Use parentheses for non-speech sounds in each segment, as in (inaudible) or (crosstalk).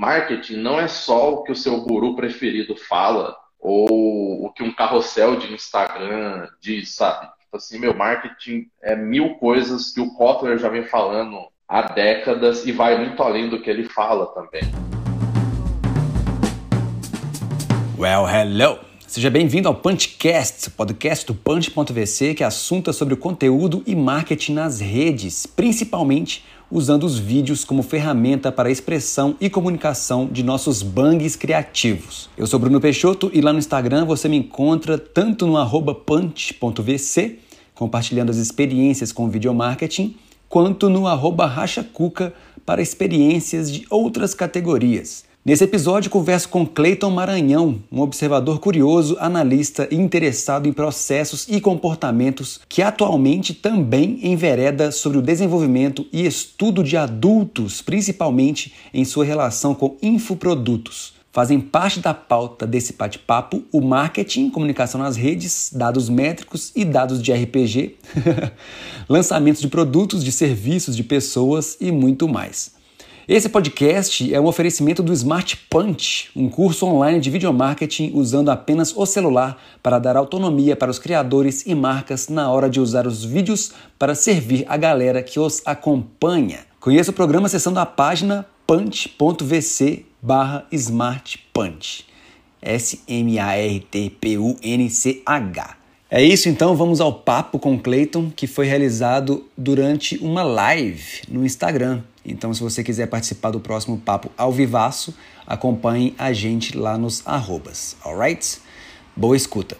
marketing não é só o que o seu guru preferido fala ou o que um carrossel de Instagram diz, sabe? Tipo assim, meu marketing é mil coisas que o Kotler já vem falando há décadas e vai muito além do que ele fala também. Well, hello! Seja bem-vindo ao Punchcast, podcast do Punch.vc, que assunta sobre o conteúdo e marketing nas redes, principalmente usando os vídeos como ferramenta para a expressão e comunicação de nossos bangs criativos. Eu sou Bruno Peixoto e lá no Instagram você me encontra tanto no punch.vc, compartilhando as experiências com videomarketing, quanto no rachacuca para experiências de outras categorias. Nesse episódio, converso com Cleiton Maranhão, um observador curioso, analista e interessado em processos e comportamentos que atualmente também envereda sobre o desenvolvimento e estudo de adultos, principalmente em sua relação com infoprodutos. Fazem parte da pauta desse bate-papo o marketing, comunicação nas redes, dados métricos e dados de RPG, (laughs) lançamentos de produtos, de serviços, de pessoas e muito mais. Esse podcast é um oferecimento do Smart Punch, um curso online de videomarketing usando apenas o celular para dar autonomia para os criadores e marcas na hora de usar os vídeos para servir a galera que os acompanha. Conheça o programa acessando a página punch.vc barra smartpunch. S-M-A-R-T-P-U-N-C-H. É isso então, vamos ao papo com Clayton, que foi realizado durante uma live no Instagram. Então, se você quiser participar do próximo papo ao vivaço, acompanhe a gente lá nos arrobas, alright? Boa escuta!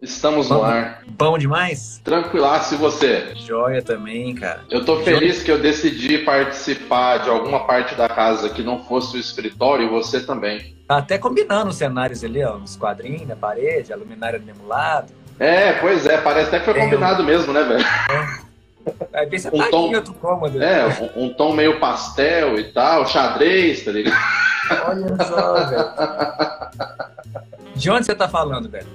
Estamos no ar. Bom demais? Tranquilaço, e você? Joia também, cara. Eu tô feliz Joia. que eu decidi participar de alguma parte da casa que não fosse o escritório e você também. Tá até combinando os cenários ali, ó, os quadrinhos na parede, a luminária do mesmo lado. É, pois é, parece até que foi combinado mesmo, né, velho? É. Aí pensa, um tá tom, aqui outro cômodo. É, um, um, tom meio pastel e tal, xadrez, tá ligado? Olha só, velho. De onde você tá falando, velho?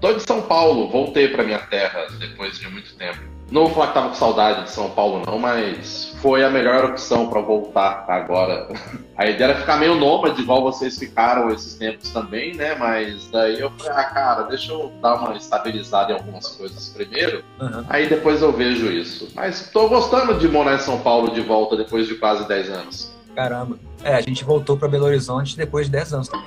Tô de São Paulo, voltei pra minha terra depois de muito tempo. Não vou falar que tava com saudade de São Paulo, não, mas foi a melhor opção para voltar agora. (laughs) A ideia era ficar meio nômade, igual vocês ficaram esses tempos também, né? Mas daí eu falei, ah, cara, deixa eu dar uma estabilizada em algumas coisas primeiro, uhum. aí depois eu vejo isso. Mas tô gostando de morar em São Paulo de volta depois de quase 10 anos. Caramba. É, a gente voltou para Belo Horizonte depois de 10 anos também.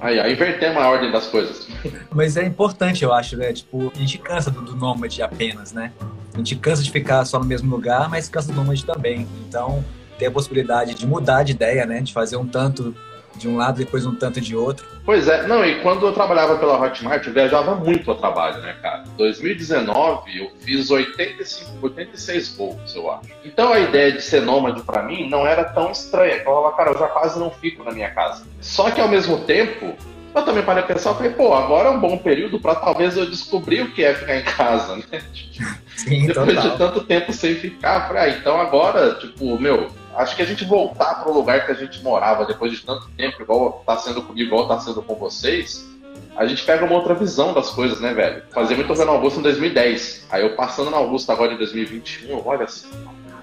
Aí, aí invertemos a ordem das coisas. Mas é importante, eu acho, né? Tipo, a gente cansa do, do nômade apenas, né? A gente cansa de ficar só no mesmo lugar, mas cansa do nômade também. Então, ter a possibilidade de mudar de ideia, né? De fazer um tanto de um lado, depois um tanto de outro. Pois é, não, e quando eu trabalhava pela Hotmart, eu viajava muito a trabalho, né, cara? 2019 eu fiz 85, 86 voos, eu acho. Então a ideia de ser nômade para mim não era tão estranha. Eu falava, cara, eu já quase não fico na minha casa. Só que ao mesmo tempo, eu também parei a pensar, eu falei, pô, agora é um bom período para talvez eu descobrir o que é ficar em casa, né? (laughs) Sim, Depois total. de tanto tempo sem ficar, eu falei, ah, então agora, tipo, meu, acho que a gente voltar para o lugar que a gente morava depois de tanto tempo, igual tá sendo comigo, igual tá sendo com vocês, a gente pega uma outra visão das coisas, né, velho? Fazia muito no Augusto em 2010. Aí eu passando no Augusto agora em 2021, eu olho assim,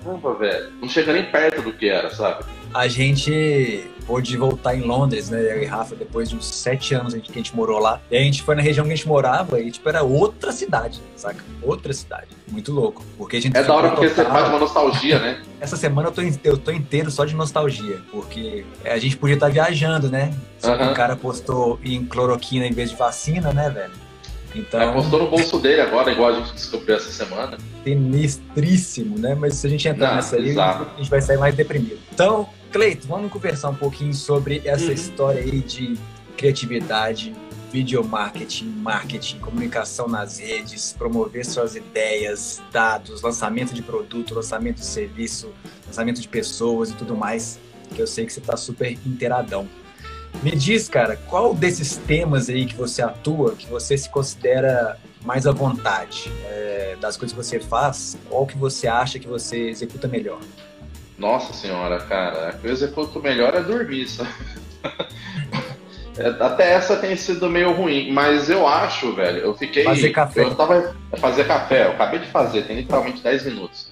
caramba, velho, não chega nem perto do que era, sabe? A gente pôde voltar em Londres, né? Eu e Rafa, depois de uns sete anos que a gente morou lá. E a gente foi na região que a gente morava e, tipo, era outra cidade, saca? Outra cidade. Muito louco. Porque a gente. É da hora porque total... você faz uma nostalgia, né? Essa semana eu tô, eu tô inteiro só de nostalgia. Porque a gente podia estar viajando, né? Só que o cara postou em cloroquina em vez de vacina, né, velho? Então. É, postou no bolso dele agora, igual a gente descobriu essa semana. Sinistríssimo, né? Mas se a gente entrar Não, nessa aí, a gente vai sair mais deprimido. Então, Cleito, vamos conversar um pouquinho sobre essa uhum. história aí de criatividade, videomarketing, marketing, comunicação nas redes, promover suas ideias, dados, lançamento de produto, lançamento de serviço, lançamento de pessoas e tudo mais, que eu sei que você está super inteiradão. Me diz, cara, qual desses temas aí que você atua, que você se considera mais à vontade é, das coisas que você faz, qual que você acha que você executa melhor? Nossa senhora, cara, a eu executo melhor é dormir, sabe? (laughs) É, até essa tem sido meio ruim, mas eu acho, velho, eu fiquei. Fazer café. Eu tava. Fazer café, eu acabei de fazer, tem literalmente 10 minutos.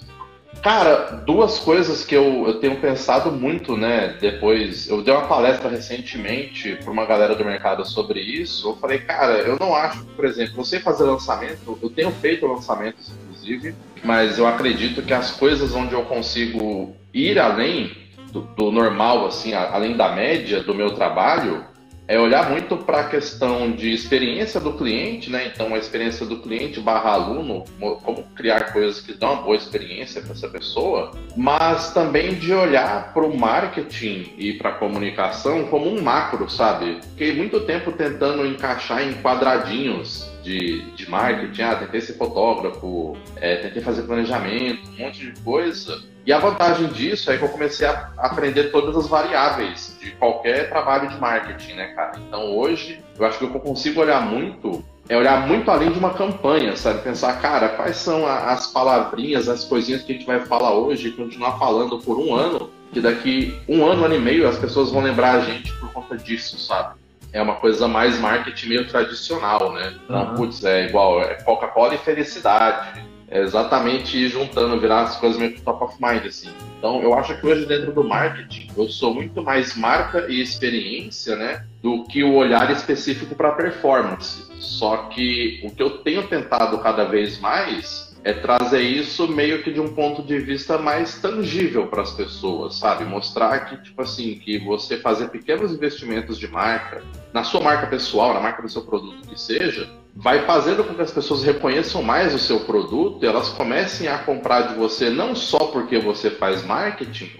Cara, duas coisas que eu, eu tenho pensado muito, né? Depois, eu dei uma palestra recentemente para uma galera do mercado sobre isso. Eu falei, cara, eu não acho, por exemplo, você fazer lançamento, eu tenho feito lançamentos, inclusive, mas eu acredito que as coisas onde eu consigo ir além do, do normal, assim, além da média do meu trabalho, é olhar muito para a questão de experiência do cliente, né? Então, a experiência do cliente barra aluno, como criar coisas que dão uma boa experiência para essa pessoa, mas também de olhar para o marketing e para a comunicação como um macro, sabe? Fiquei muito tempo tentando encaixar em quadradinhos de, de marketing, ah, tentei ser fotógrafo, é, tentei fazer planejamento, um monte de coisa. E a vantagem disso é que eu comecei a aprender todas as variáveis de qualquer trabalho de marketing, né, cara? Então hoje eu acho que o que eu consigo olhar muito é olhar muito além de uma campanha, sabe? Pensar, cara, quais são as palavrinhas, as coisinhas que a gente vai falar hoje e continuar falando por um ano, que daqui um ano, um ano e meio as pessoas vão lembrar a gente por conta disso, sabe? é uma coisa mais marketing meio tradicional, né? Então, uhum. putz, é igual é Coca-Cola e felicidade. É exatamente juntando, virar as coisas meio top of mind, assim. Então, eu acho que hoje dentro do marketing, eu sou muito mais marca e experiência, né? Do que o olhar específico para performance. Só que o que eu tenho tentado cada vez mais é trazer isso meio que de um ponto de vista mais tangível para as pessoas, sabe? Mostrar que, tipo assim, que você fazer pequenos investimentos de marca, na sua marca pessoal, na marca do seu produto que seja, vai fazendo com que as pessoas reconheçam mais o seu produto e elas comecem a comprar de você não só porque você faz marketing,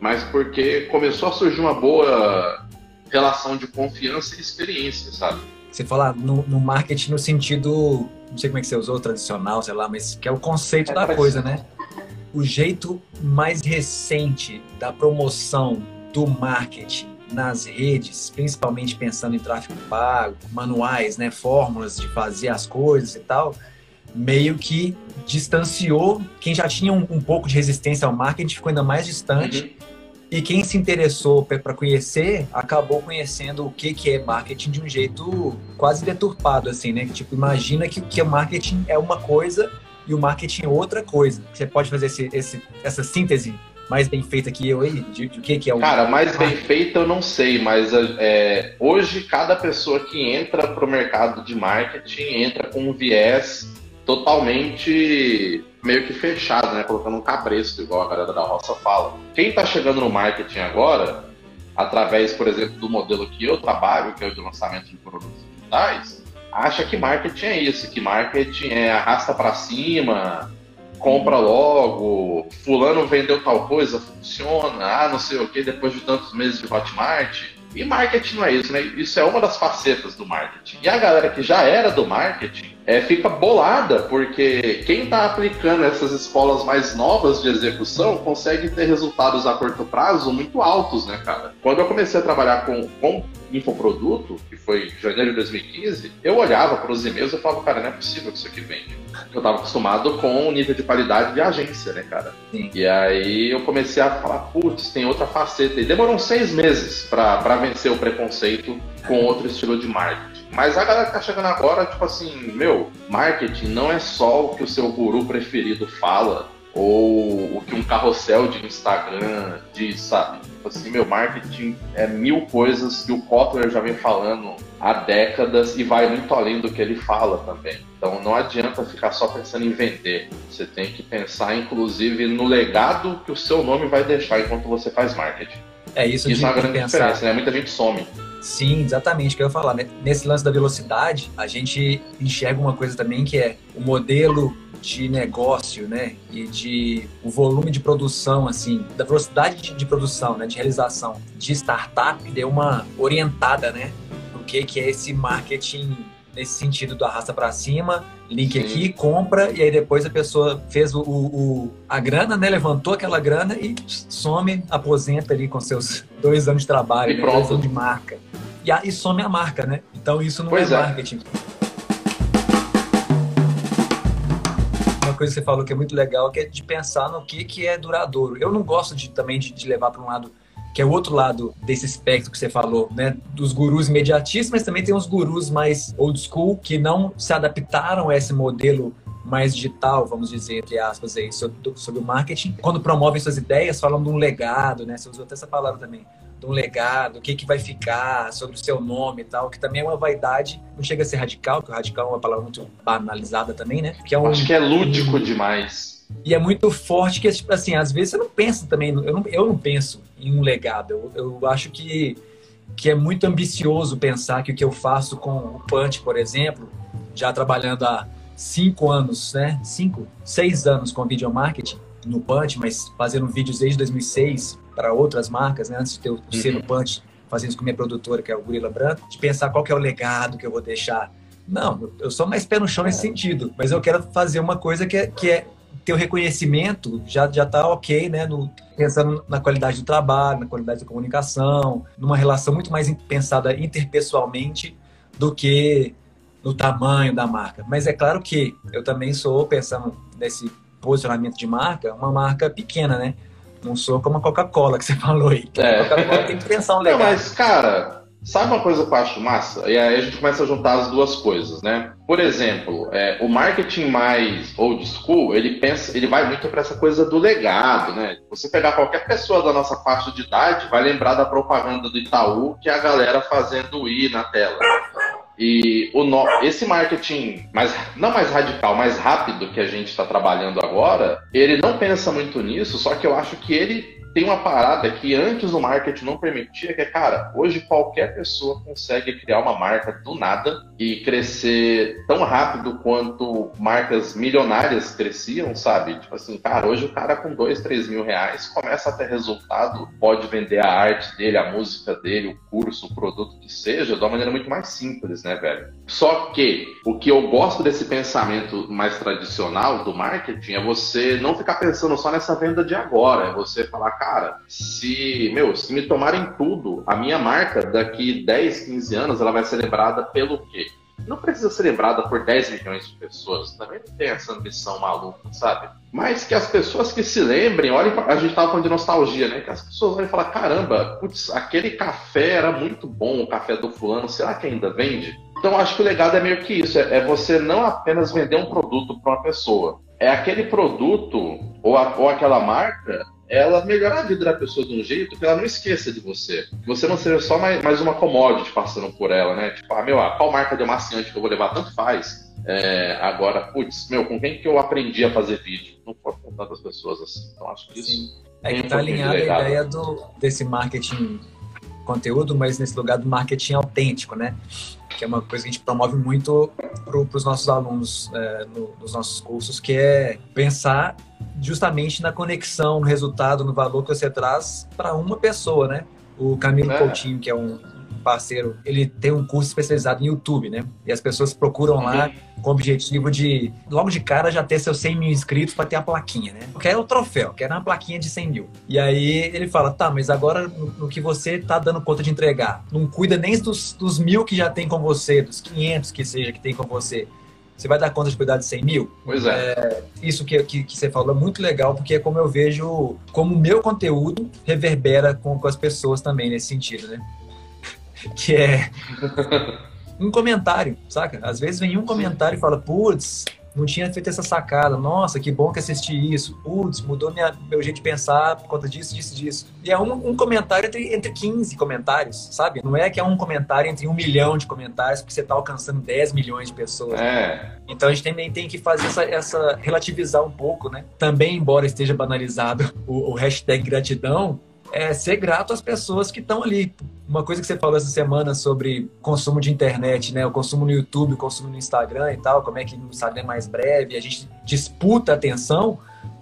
mas porque começou a surgir uma boa relação de confiança e experiência, sabe? Você fala no, no marketing no sentido não sei como é que você usou, tradicional, sei lá, mas que é o conceito é da coisa, né? O jeito mais recente da promoção do marketing nas redes, principalmente pensando em tráfego pago, manuais, né, fórmulas de fazer as coisas e tal, meio que distanciou quem já tinha um, um pouco de resistência ao marketing, ficou ainda mais distante. Uhum. E quem se interessou para conhecer acabou conhecendo o que, que é marketing de um jeito quase deturpado, assim, né? Tipo, imagina que, que o marketing é uma coisa e o marketing é outra coisa. Você pode fazer esse, esse, essa síntese mais bem feita que eu aí? De, de, que, que é o. Cara, mais bem feita eu não sei, mas é, hoje cada pessoa que entra para o mercado de marketing entra com um viés totalmente meio que fechado, né? Colocando um cabresto, igual a galera da roça fala. Quem está chegando no marketing agora, através, por exemplo, do modelo que eu trabalho, que é o de lançamento de produtos digitais, acha que marketing é isso, que marketing é arrasta para cima, compra logo, fulano vendeu tal coisa, funciona, ah, não sei o que, depois de tantos meses de Hotmart. E marketing não é isso, né? Isso é uma das facetas do marketing. E a galera que já era do marketing é, fica bolada, porque quem está aplicando essas escolas mais novas de execução consegue ter resultados a curto prazo muito altos, né, cara? Quando eu comecei a trabalhar com, com infoproduto, que foi em janeiro de 2015, eu olhava para os e-mails e falava, cara, não é possível que isso aqui vende. Eu estava acostumado com o nível de qualidade de agência, né, cara? Sim. E aí eu comecei a falar, putz, tem outra faceta. E demorou seis meses para vencer o preconceito com outro estilo de marketing. Mas a galera que tá chegando agora, tipo assim, meu, marketing não é só o que o seu guru preferido fala, ou o que um carrossel de Instagram diz, sabe? Tipo assim, meu, marketing é mil coisas que o Kotler já vem falando há décadas e vai muito além do que ele fala também. Então não adianta ficar só pensando em vender. Você tem que pensar, inclusive, no legado que o seu nome vai deixar enquanto você faz marketing. É isso, isso de, é uma grande pensar. diferença, né? Muita gente some. Sim, exatamente, que eu ia falar. Né? Nesse lance da velocidade, a gente enxerga uma coisa também que é o modelo de negócio, né, e de o volume de produção, assim, da velocidade de, de produção, né, de realização de startup deu uma orientada, né, no que que é esse marketing nesse sentido do arrasta para cima, link Sim. aqui, compra e aí depois a pessoa fez o, o, a grana, né, levantou aquela grana e some, aposenta ali com seus dois anos de trabalho, e né, dois anos de marca e, a, e some a marca, né? Então isso não pois é, é marketing. Uma coisa que você falou que é muito legal que é de pensar no que, que é duradouro. Eu não gosto de, também de, de levar para um lado que é o outro lado desse espectro que você falou, né? Dos gurus imediatistas, mas também tem uns gurus mais old school que não se adaptaram a esse modelo mais digital, vamos dizer, entre aspas, aí, sobre, sobre o marketing. Quando promovem suas ideias, falam de um legado, né? Você usou até essa palavra também. De um legado, o que, que vai ficar, sobre o seu nome e tal, que também é uma vaidade, não chega a ser radical, porque o radical é uma palavra muito banalizada também, né? Que é um, Acho que é lúdico demais. E é muito forte que, tipo assim, às vezes você não pensa também, eu não, eu não penso em um legado. Eu, eu acho que, que é muito ambicioso pensar que o que eu faço com o Punch, por exemplo, já trabalhando há cinco anos, né? Cinco, seis anos com video marketing no Punch, mas fazendo vídeos desde 2006 para outras marcas, né? Antes de eu ser no uhum. Punch, fazendo isso com minha produtora, que é o Gorila Branco, de pensar qual que é o legado que eu vou deixar. Não, eu sou mais pé no chão nesse sentido, mas eu quero fazer uma coisa que é, que é ter o reconhecimento, já, já tá ok, né? No, pensando na qualidade do trabalho, na qualidade da comunicação, numa relação muito mais pensada interpessoalmente do que no tamanho da marca. Mas é claro que eu também sou, pensando nesse posicionamento de marca, uma marca pequena, né? Não sou como a Coca-Cola que você (laughs) falou aí. É. A Coca-Cola tem que pensar um legal. Não, mas, cara, sabe uma coisa que eu acho massa? E aí a gente começa a juntar as duas coisas, né? Por exemplo, é, o marketing mais old school, ele pensa, ele vai muito para essa coisa do legado, né? Você pegar qualquer pessoa da nossa faixa de idade, vai lembrar da propaganda do Itaú, que é a galera fazendo ir na tela. E o no... esse marketing mais não mais radical, mais rápido que a gente está trabalhando agora, ele não pensa muito nisso, só que eu acho que ele tem uma parada que antes o marketing não permitia, que é, cara, hoje qualquer pessoa consegue criar uma marca do nada e crescer tão rápido quanto marcas milionárias cresciam, sabe? Tipo assim, cara, hoje o cara com dois, três mil reais começa a ter resultado, pode vender a arte dele, a música dele, o curso, o produto que seja, de uma maneira muito mais simples, né, velho? Só que o que eu gosto desse pensamento mais tradicional do marketing é você não ficar pensando só nessa venda de agora, é você falar, cara, se, meu, se me tomarem tudo, a minha marca daqui 10, 15 anos, ela vai ser lembrada pelo quê? Não precisa ser lembrada por 10 milhões de pessoas, também não tem essa ambição maluca, sabe? Mas que as pessoas que se lembrem, olhem, a gente tava falando de nostalgia, né? Que as pessoas e falam, caramba, putz, aquele café era muito bom, o café do fulano, será que ainda vende? Então acho que o legado é meio que isso, é, é você não apenas vender um produto para uma pessoa, é aquele produto ou, a, ou aquela marca ela melhorar a vida da pessoa de um jeito que ela não esqueça de você. Que você não seja só mais, mais uma commodity passando por ela, né? Tipo, ah, meu, ah, qual marca de amaciante que eu vou levar? Tanto faz. É, agora, putz, meu, com quem que eu aprendi a fazer vídeo? Não foram com tantas pessoas assim. Então, acho que isso. Sim. É que tá alinhada a ideia do, desse marketing conteúdo, mas nesse lugar do marketing autêntico, né? Que é uma coisa que a gente promove muito para os nossos alunos é, no, nos nossos cursos, que é pensar justamente na conexão, no resultado, no valor que você traz para uma pessoa, né? O Camilo é. Coutinho, que é um parceiro, ele tem um curso especializado em YouTube, né? E as pessoas procuram lá com o objetivo de, logo de cara, já ter seus 100 mil inscritos para ter a plaquinha, né? Quer o troféu, quer uma plaquinha de 100 mil. E aí ele fala, tá, mas agora no, no que você tá dando conta de entregar, não cuida nem dos, dos mil que já tem com você, dos 500 que seja que tem com você. Você vai dar conta de cuidar de 100 mil? Pois é. é isso que, que, que, você falou é muito legal, porque é como eu vejo, como o meu conteúdo reverbera com, com as pessoas também nesse sentido, né? Que é um comentário, saca? Às vezes vem um comentário e fala, putz, não tinha feito essa sacada. Nossa, que bom que assisti isso. Putz, mudou minha, meu jeito de pensar por conta disso, disso, disso. E é um, um, comentário entre, entre 15 comentários, sabe? Não é que é um comentário entre um milhão de comentários, porque você está alcançando 10 milhões de pessoas. É. Então a gente também tem que fazer essa, essa relativizar um pouco, né? Também, embora esteja banalizado o, o hashtag gratidão, é ser grato às pessoas que estão ali. Uma coisa que você falou essa semana sobre consumo de internet, né? O consumo no YouTube, o consumo no Instagram e tal, como é que no Instagram é mais breve, a gente disputa atenção.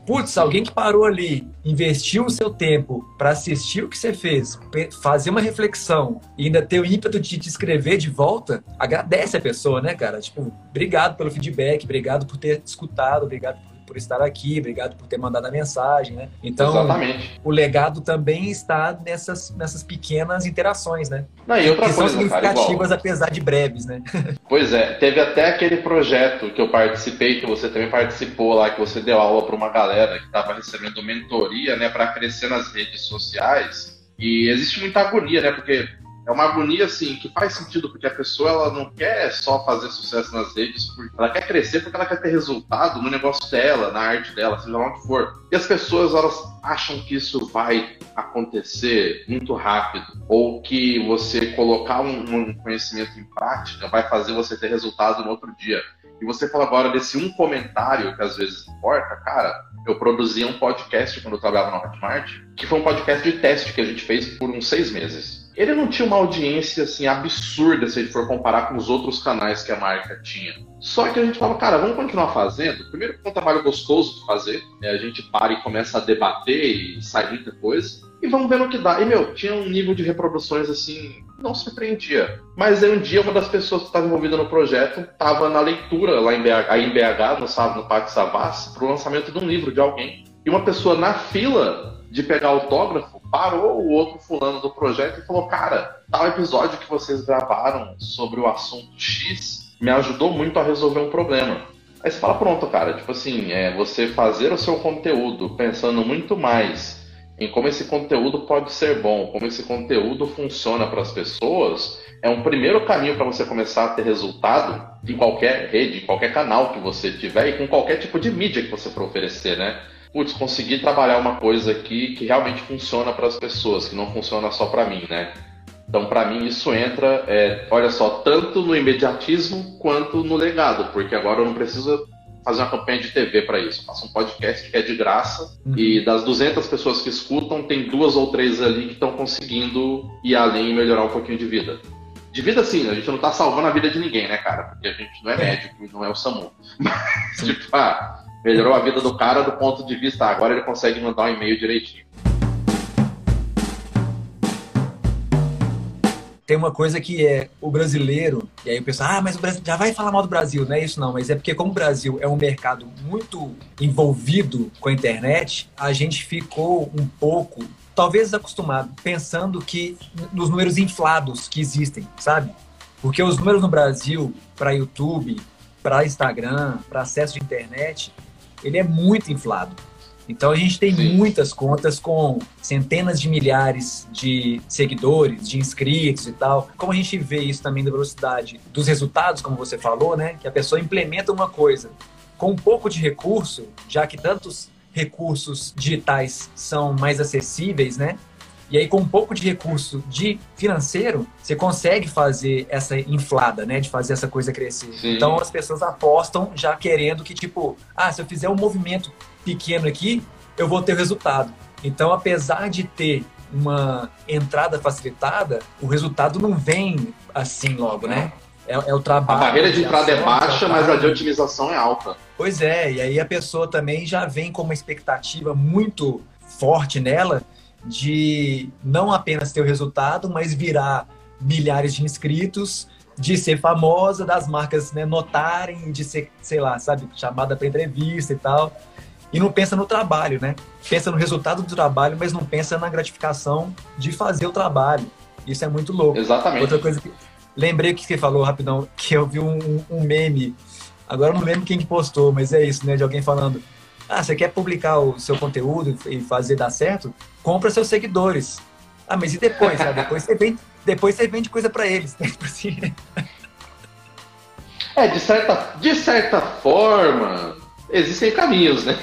Putz, alguém que parou ali, investiu o seu tempo para assistir o que você fez, fazer uma reflexão e ainda ter o ímpeto de te escrever de volta, agradece a pessoa, né, cara? Tipo, obrigado pelo feedback, obrigado por ter escutado, obrigado por por estar aqui, obrigado por ter mandado a mensagem, né? Então, Exatamente. o legado também está nessas, nessas pequenas interações, né? Não, e outra que coisa, são significativas, cara, apesar de breves, né? (laughs) Pois é, teve até aquele projeto que eu participei, que você também participou lá, que você deu aula para uma galera que estava recebendo mentoria, né, para crescer nas redes sociais. E existe muita agonia, né? Porque é uma agonia assim que faz sentido porque a pessoa ela não quer só fazer sucesso nas redes, ela quer crescer porque ela quer ter resultado no negócio dela, na arte dela, seja lá onde for. E as pessoas elas acham que isso vai acontecer muito rápido ou que você colocar um, um conhecimento em prática vai fazer você ter resultado no outro dia. E você fala agora desse um comentário que às vezes importa, cara. Eu produzia um podcast quando eu trabalhava na Hotmart, que foi um podcast de teste que a gente fez por uns seis meses. Ele não tinha uma audiência assim absurda se a gente for comparar com os outros canais que a marca tinha. Só que a gente falava, cara, vamos continuar fazendo. Primeiro, porque é um trabalho gostoso de fazer, né? a gente para e começa a debater e sai muita coisa e vamos ver no que dá. E, meu, tinha um nível de reproduções assim, não surpreendia. Mas aí um dia uma das pessoas que estava envolvida no projeto estava na leitura lá em BH, aí em BH no, sábado, no Parque Savassi, para o lançamento de um livro de alguém. E uma pessoa na fila de pegar autógrafo parou o outro fulano do projeto e falou: Cara, tal episódio que vocês gravaram sobre o assunto X me ajudou muito a resolver um problema. Aí você fala: Pronto, cara, tipo assim, é você fazer o seu conteúdo pensando muito mais em como esse conteúdo pode ser bom, como esse conteúdo funciona para as pessoas, é um primeiro caminho para você começar a ter resultado em qualquer rede, em qualquer canal que você tiver e com qualquer tipo de mídia que você for oferecer, né? Putz, conseguir trabalhar uma coisa aqui que realmente funciona para as pessoas, que não funciona só para mim, né? Então, para mim, isso entra, é, olha só, tanto no imediatismo quanto no legado, porque agora eu não preciso fazer uma campanha de TV para isso. Faço um podcast que é de graça uhum. e das 200 pessoas que escutam, tem duas ou três ali que estão conseguindo ir além e melhorar um pouquinho de vida. De vida, sim, a gente não tá salvando a vida de ninguém, né, cara? Porque a gente não é, é. médico e não é o SAMU. (laughs) Mas, tipo, ah, melhorou a vida do cara do ponto de vista, ah, agora ele consegue mandar um e-mail direitinho. Tem uma coisa que é o brasileiro, e aí o pessoal, ah, mas o Brasil já vai falar mal do Brasil, não é isso não, mas é porque como o Brasil é um mercado muito envolvido com a internet, a gente ficou um pouco, talvez acostumado, pensando que nos números inflados que existem, sabe? Porque os números no Brasil para YouTube, para Instagram, para acesso de internet, ele é muito inflado. Então a gente tem Sim. muitas contas com centenas de milhares de seguidores, de inscritos e tal. Como a gente vê isso também da velocidade dos resultados, como você falou, né? Que a pessoa implementa uma coisa com um pouco de recurso, já que tantos recursos digitais são mais acessíveis, né? E aí, com um pouco de recurso de financeiro, você consegue fazer essa inflada, né? De fazer essa coisa crescer. Sim. Então, as pessoas apostam já querendo que, tipo, ah, se eu fizer um movimento pequeno aqui, eu vou ter resultado. Então, apesar de ter uma entrada facilitada, o resultado não vem assim logo, né? É, é o trabalho. A barreira de entrada é baixa, mas a de otimização é alta. Pois é, e aí a pessoa também já vem com uma expectativa muito forte nela de não apenas ter o resultado, mas virar milhares de inscritos, de ser famosa, das marcas né, notarem, de ser, sei lá, sabe, chamada para entrevista e tal. E não pensa no trabalho, né? Pensa no resultado do trabalho, mas não pensa na gratificação de fazer o trabalho. Isso é muito louco. Exatamente. Outra coisa que. Lembrei que você falou rapidão, que eu vi um, um meme. Agora eu não lembro quem que postou, mas é isso, né? De alguém falando ah, você quer publicar o seu conteúdo e fazer dar certo? Compra seus seguidores. Ah, mas e depois? Ah, (laughs) depois você vende, depois você vende coisa para eles. Né? É, de certa, de certa forma, existem caminhos, né?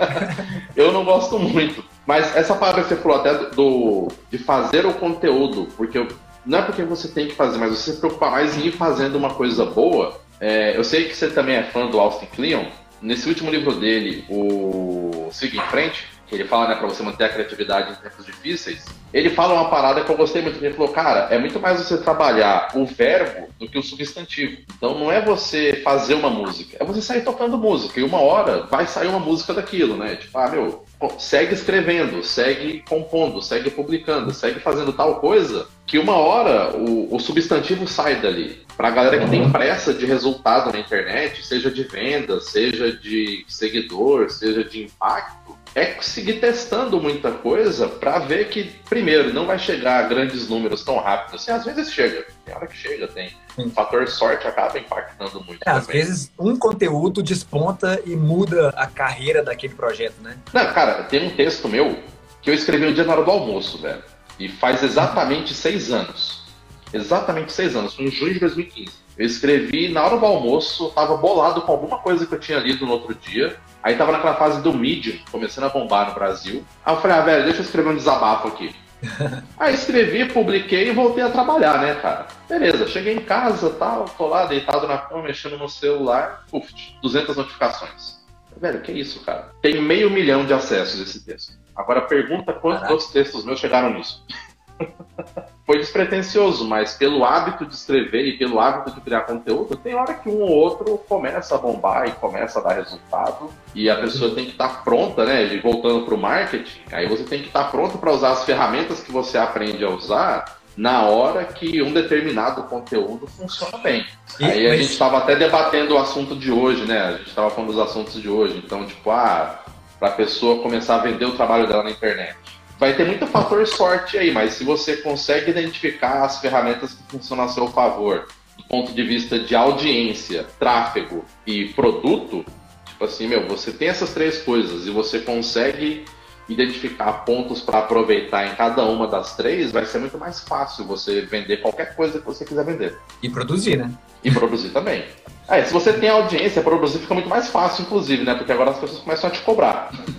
(laughs) eu não gosto muito. Mas essa palavra que você falou até do, de fazer o conteúdo, porque eu, não é porque você tem que fazer, mas você se preocupar mais em ir fazendo uma coisa boa. É, eu sei que você também é fã do Austin Kleon, nesse último livro dele, o Siga em Frente, que ele fala, né, para você manter a criatividade em tempos difíceis, ele fala uma parada que eu gostei muito. Ele falou, cara, é muito mais você trabalhar o verbo do que o substantivo. Então não é você fazer uma música, é você sair tocando música. E uma hora vai sair uma música daquilo, né? Tipo, ah, meu, segue escrevendo, segue compondo, segue publicando, segue fazendo tal coisa, que uma hora o, o substantivo sai dali. Para a galera que tem pressa de resultado na internet, seja de venda, seja de seguidor, seja de impacto, é seguir testando muita coisa para ver que, primeiro, não vai chegar a grandes números tão rápido assim. Às vezes chega, tem hora que chega, tem. O fator sorte acaba impactando muito. É, às vezes um conteúdo desponta e muda a carreira daquele projeto, né? Não, cara, tem um texto meu que eu escrevi no dia na hora do almoço, velho. E faz exatamente seis anos. exatamente seis anos, foi em junho de 2015. Eu escrevi na hora do almoço, tava bolado com alguma coisa que eu tinha lido no outro dia. Aí tava naquela fase do Medium, começando a bombar no Brasil. Aí eu falei, ah, velho, deixa eu escrever um desabafo aqui. (laughs) Aí escrevi, publiquei e voltei a trabalhar, né, cara? Beleza, cheguei em casa tal, tô lá deitado na cama, mexendo no celular, puf, 200 notificações. Velho, que isso, cara? Tem meio milhão de acessos esse texto. Agora pergunta quantos Caraca. outros textos meus chegaram nisso. Foi despretensioso, mas pelo hábito de escrever e pelo hábito de criar conteúdo, tem hora que um ou outro começa a bombar e começa a dar resultado. E a pessoa tem que estar tá pronta, né? E voltando para o marketing, aí você tem que estar tá pronto para usar as ferramentas que você aprende a usar na hora que um determinado conteúdo funciona bem. E, aí a mas... gente estava até debatendo o assunto de hoje, né? A gente estava falando dos assuntos de hoje. Então, tipo, ah, para a pessoa começar a vender o trabalho dela na internet vai ter muito fator sorte aí, mas se você consegue identificar as ferramentas que funcionam a seu favor, do ponto de vista de audiência, tráfego e produto, tipo assim, meu, você tem essas três coisas e você consegue identificar pontos para aproveitar em cada uma das três, vai ser muito mais fácil você vender qualquer coisa que você quiser vender. E produzir, né? E produzir também. É, se você tem audiência, produzir fica muito mais fácil, inclusive, né? Porque agora as pessoas começam a te cobrar. (laughs)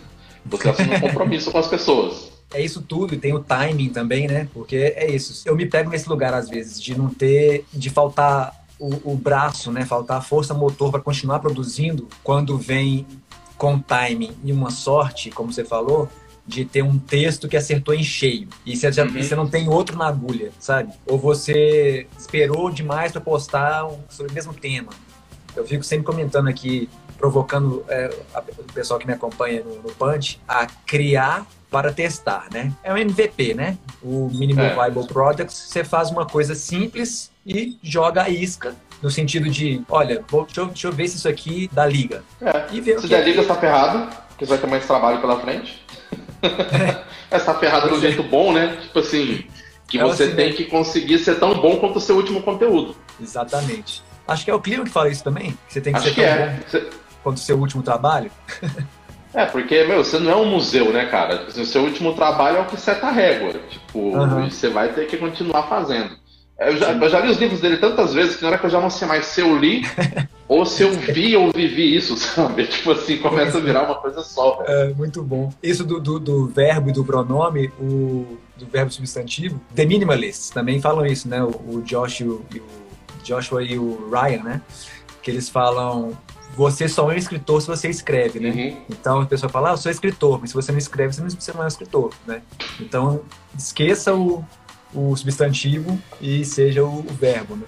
Você assume um compromisso com as pessoas é isso tudo e tem o timing também, né? Porque é isso. Eu me pego nesse lugar às vezes de não ter, de faltar o, o braço, né? Faltar a força motor para continuar produzindo quando vem com timing e uma sorte, como você falou, de ter um texto que acertou em cheio. E você, já, uhum. você não tem outro na agulha, sabe? Ou você esperou demais para postar sobre o mesmo tema. Eu fico sempre comentando aqui, provocando é, o pessoal que me acompanha no, no Punch a criar para testar, né? É um MVP, né? O Minimum é. Viable Products. Você faz uma coisa simples e joga a isca no sentido de, olha, vou, deixa, eu, deixa eu ver se isso aqui dá liga. É. E ver se der liga, está ferrado, porque você vai ter mais trabalho pela frente. (laughs) É. Está ferrado do jeito bom, né? Tipo assim, que é você assim, tem né? que conseguir ser tão bom quanto o seu último conteúdo. Exatamente. Acho que é o clima que fala isso também, que você tem que Acho ser que tão é. bom você... quanto o seu último trabalho. (laughs) É, porque, meu, você não é um museu, né, cara? Tipo assim, o seu último trabalho é o que seta a régua. Tipo, uhum. você vai ter que continuar fazendo. Eu já, eu já, li os livros dele tantas vezes que na hora que eu já não sei mais se eu li (laughs) ou se eu vi ou vivi isso, (laughs) sabe? Tipo assim, começa a virar uma coisa só. Velho. É, muito bom. Isso do, do, do, verbo e do pronome, o, do verbo substantivo, The Minimalists também falam isso, né? O, o Josh o, o Joshua e o Ryan, né? Que eles falam você só é um escritor se você escreve, né? Uhum. Então a pessoa fala, ah, eu sou escritor, mas se você não escreve, você não é um escritor, né? Então esqueça o, o substantivo e seja o, o verbo, né?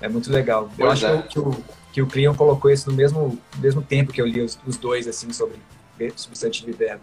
É muito legal. Pois eu acho é. que, o, que o Cleon colocou isso no mesmo, mesmo tempo que eu li os, os dois, assim, sobre substantivo e verbo.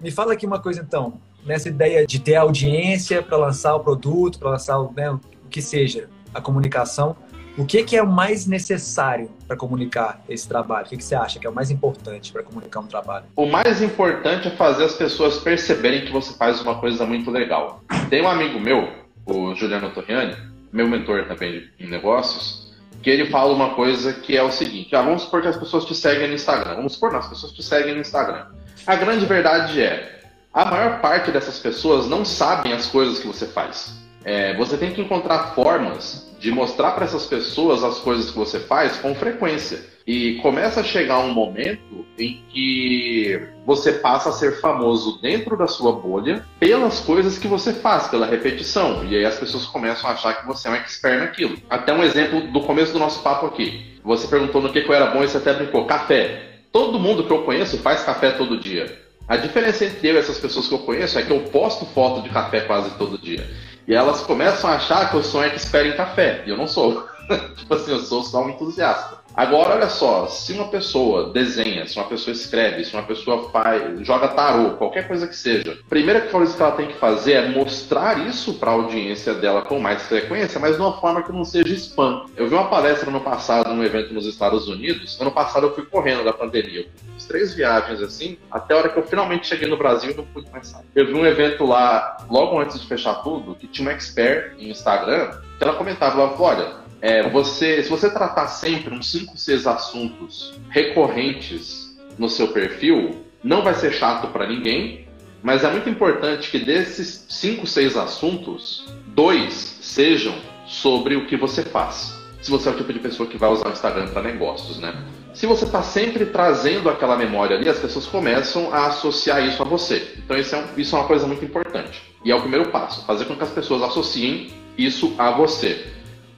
Me fala aqui uma coisa então, nessa ideia de ter audiência para lançar o produto, para lançar o, né, o que seja a comunicação. O que, que é o mais necessário para comunicar esse trabalho? O que, que você acha que é o mais importante para comunicar um trabalho? O mais importante é fazer as pessoas perceberem que você faz uma coisa muito legal. Tem um amigo meu, o Juliano Torriani, meu mentor também em negócios, que ele fala uma coisa que é o seguinte: ah, vamos supor que as pessoas te seguem no Instagram. Vamos supor, não, as pessoas te seguem no Instagram. A grande verdade é, a maior parte dessas pessoas não sabem as coisas que você faz. É, você tem que encontrar formas de mostrar para essas pessoas as coisas que você faz com frequência. E começa a chegar um momento em que você passa a ser famoso dentro da sua bolha pelas coisas que você faz, pela repetição. E aí as pessoas começam a achar que você é um expert naquilo. Até um exemplo do começo do nosso papo aqui. Você perguntou no que, que eu era bom e você até brincou: café. Todo mundo que eu conheço faz café todo dia. A diferença entre eu e essas pessoas que eu conheço é que eu posto foto de café quase todo dia. E elas começam a achar que eu sou um expert em café. E eu não sou. (laughs) tipo assim, eu sou só um entusiasta. Agora, olha só, se uma pessoa desenha, se uma pessoa escreve, se uma pessoa faz, joga tarô, qualquer coisa que seja, a primeira coisa que ela tem que fazer é mostrar isso para a audiência dela com mais frequência, mas de uma forma que não seja spam. Eu vi uma palestra no passado, num evento nos Estados Unidos. Ano passado eu fui correndo da pandemia. Eu fiz três viagens assim, até a hora que eu finalmente cheguei no Brasil e não pude mais sair. Eu vi um evento lá, logo antes de fechar tudo, que tinha um expert em Instagram, que ela comentava, falou, olha, é, você, se você tratar sempre uns 5, 6 assuntos recorrentes no seu perfil, não vai ser chato para ninguém Mas é muito importante que desses cinco, seis assuntos, dois sejam sobre o que você faz. Se você é o tipo de pessoa que vai usar o Instagram para negócios, né? Se você está sempre trazendo aquela memória ali, as pessoas começam a associar isso a você. Então isso é, um, isso é uma coisa muito importante. E é o primeiro passo, fazer com que as pessoas associem isso a você.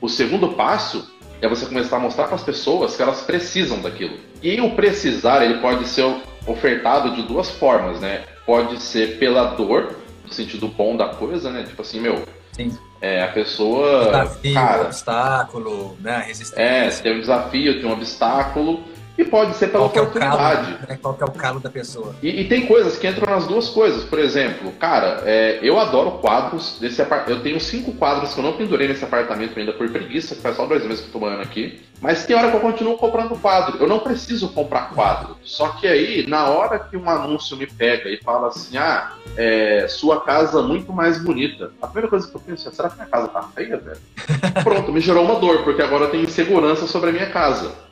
O segundo passo é você começar a mostrar para as pessoas que elas precisam daquilo. E o precisar, ele pode ser ofertado de duas formas, né? Pode ser pela dor, no sentido bom da coisa, né? Tipo assim, meu, Sim. É, a pessoa. Desafio, cara, obstáculo, né? Resistência. É, tem um desafio, tem um obstáculo. E pode ser pela Qual oportunidade. É calo, né? Qual é o calo da pessoa. E, e, tem coisas que entram nas duas coisas. Por exemplo, cara, é, eu adoro quadros desse apartamento. Eu tenho cinco quadros que eu não pendurei nesse apartamento ainda por preguiça, que faz só dois meses que eu tô morando aqui. Mas tem hora que eu continuo comprando quadro. Eu não preciso comprar quadro. Só que aí, na hora que um anúncio me pega e fala assim, ah, é, sua casa muito mais bonita. A primeira coisa que eu penso é, será que minha casa tá feia, velho? (laughs) Pronto, me gerou uma dor, porque agora eu tenho insegurança sobre a minha casa.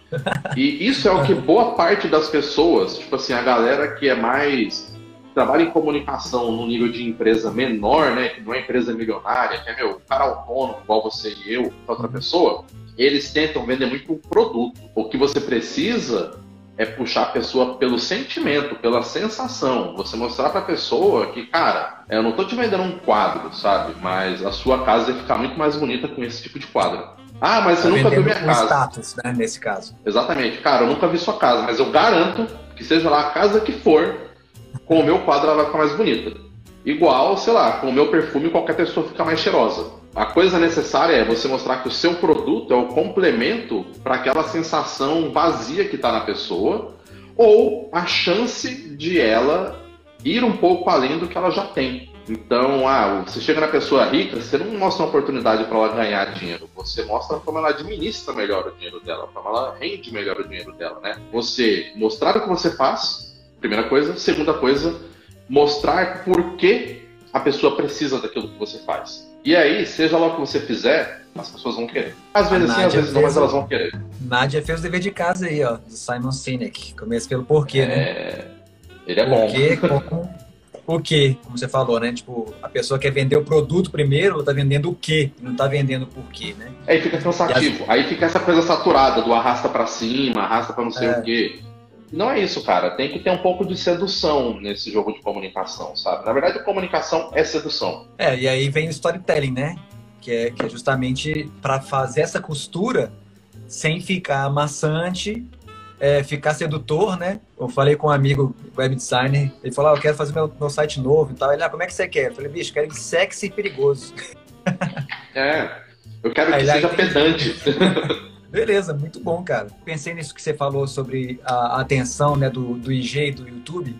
E isso é o que boa parte das pessoas, tipo assim, a galera que é mais trabalha em comunicação no nível de empresa menor, né, que não é empresa milionária, que é meu, cara autônomo, igual você e eu, outra pessoa, eles tentam vender muito um produto. O que você precisa é puxar a pessoa pelo sentimento, pela sensação. Você mostrar para a pessoa que, cara, eu não tô te vendendo um quadro, sabe? Mas a sua casa ia ficar muito mais bonita com esse tipo de quadro. Ah, mas você tá nunca viu minha casa. status, né, nesse caso. Exatamente. Cara, eu nunca vi sua casa, mas eu garanto que seja lá a casa que for, com o meu quadro ela vai ficar mais bonita. Igual, sei lá, com o meu perfume qualquer pessoa fica mais cheirosa. A coisa necessária é você mostrar que o seu produto é o complemento para aquela sensação vazia que está na pessoa, ou a chance de ela ir um pouco além do que ela já tem. Então, ah, você chega na pessoa rica, você não mostra uma oportunidade para ela ganhar dinheiro, você mostra como ela administra melhor o dinheiro dela, como ela rende melhor o dinheiro dela, né? Você mostrar o que você faz, primeira coisa. Segunda coisa, mostrar por que a pessoa precisa daquilo que você faz. E aí, seja lá o que você fizer, as pessoas vão querer. Às vezes sim, às vezes não, mas elas vão querer. Nádia fez o dever de casa aí, ó, do Simon Sinek. Começa pelo porquê, né? é... né? Ele é bom. Porquê, como (laughs) o quê, como você falou, né? Tipo, a pessoa quer vender o produto primeiro, ela tá vendendo o quê, não tá vendendo por quê, né? Aí fica cansativo. Aí fica essa coisa saturada do arrasta para cima, arrasta para não sei é. o quê. Não é isso, cara. Tem que ter um pouco de sedução nesse jogo de comunicação, sabe? Na verdade, comunicação é sedução. É, e aí vem o storytelling, né? Que é, que é justamente para fazer essa costura sem ficar maçante é, ficar sedutor, né? Eu falei com um amigo web designer, ele falou, ah, eu quero fazer meu, meu site novo e tal. Ele, ah, como é que você quer? Eu falei, bicho, quero que sexy e perigoso. É, eu quero que seja pedante. (laughs) Beleza, muito bom, cara. Pensei nisso que você falou sobre a atenção né, do, do IG e do YouTube.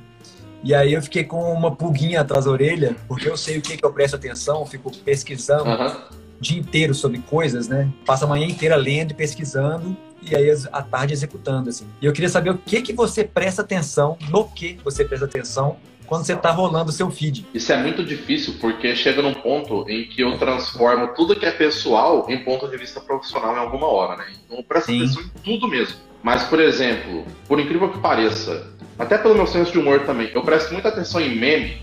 E aí eu fiquei com uma pulguinha atrás da orelha, porque eu sei o que, que eu presto atenção, fico pesquisando uhum. o dia inteiro sobre coisas, né? Passo a manhã inteira lendo e pesquisando e aí à tarde executando, assim. E eu queria saber o que que você presta atenção, no que você presta atenção quando você está rolando o seu feed. Isso é muito difícil porque chega num ponto em que eu transformo tudo que é pessoal em ponto de vista profissional em alguma hora, né? Então Sim. atenção em tudo mesmo. Mas, por exemplo, por incrível que pareça, até pelo meu senso de humor também, eu presto muita atenção em meme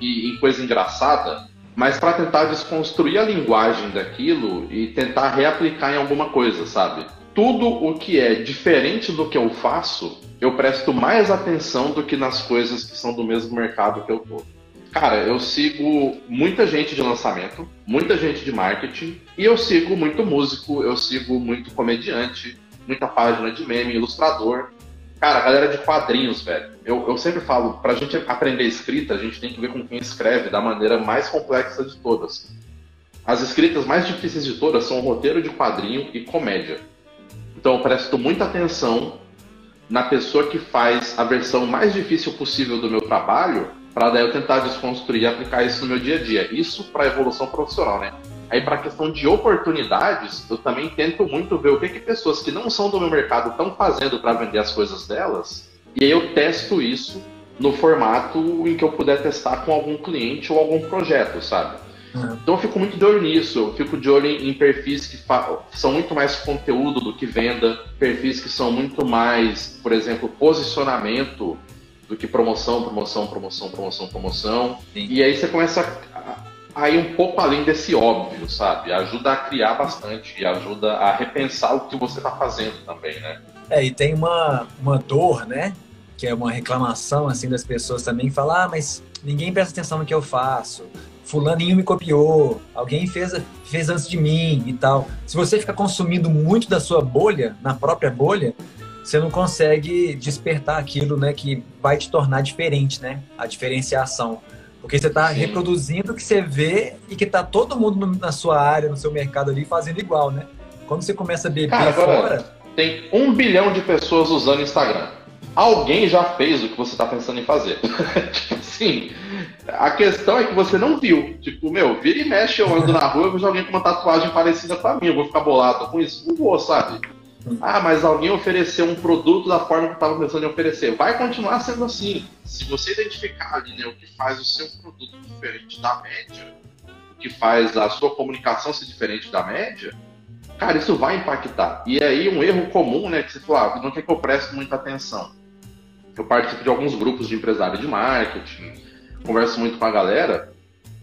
e em coisa engraçada, mas para tentar desconstruir a linguagem daquilo e tentar reaplicar em alguma coisa, sabe? Tudo o que é diferente do que eu faço, eu presto mais atenção do que nas coisas que são do mesmo mercado que eu tô. Cara, eu sigo muita gente de lançamento, muita gente de marketing, e eu sigo muito músico, eu sigo muito comediante, muita página de meme, ilustrador. Cara, galera de quadrinhos, velho. Eu, eu sempre falo, pra gente aprender escrita, a gente tem que ver com quem escreve da maneira mais complexa de todas. As escritas mais difíceis de todas são roteiro de quadrinho e comédia. Então eu presto muita atenção na pessoa que faz a versão mais difícil possível do meu trabalho, para daí eu tentar desconstruir e aplicar isso no meu dia a dia. Isso para evolução profissional, né? Aí para a questão de oportunidades, eu também tento muito ver o que, que pessoas que não são do meu mercado estão fazendo para vender as coisas delas, e aí eu testo isso no formato em que eu puder testar com algum cliente ou algum projeto, sabe? Então eu fico muito de olho nisso, eu fico de olho em, perfis que são muito mais conteúdo do que venda, perfis que são muito mais, por exemplo, posicionamento do que promoção, promoção, promoção, promoção, promoção. Sim. E aí você começa a, a, ir um pouco além desse óbvio, sabe? Ajuda a criar bastante e ajuda a repensar o que você está fazendo também, né? É, e tem uma, uma dor, né? Que é uma reclamação, assim, das pessoas também, que falam, ah, mas ninguém presta atenção no que eu faço fulaninho me copiou, alguém fez, fez antes de mim e tal. Se você fica consumindo muito da sua bolha, na própria bolha, você não consegue despertar aquilo, né, que vai te tornar diferente, né? A diferenciação. Porque você está reproduzindo o que você vê e que está todo mundo na sua área, no seu mercado ali, fazendo igual, né? Quando você começa a beber Cara, fora... Tem um bilhão de pessoas usando Instagram. Alguém já fez o que você está pensando em fazer. (laughs) tipo assim, a questão é que você não viu. Tipo, meu, vira e mexe, eu ando na rua, eu vejo alguém com uma tatuagem parecida com a minha, eu vou ficar bolado com isso? Não vou, sabe? Ah, mas alguém ofereceu um produto da forma que eu estava pensando em oferecer. Vai continuar sendo assim. Se você identificar ali né, o que faz o seu produto diferente da média, o que faz a sua comunicação ser diferente da média, cara, isso vai impactar. E aí um erro comum, né, que você falou, ah, não quer que eu preste muita atenção. Eu participo de alguns grupos de empresário de marketing, converso muito com a galera,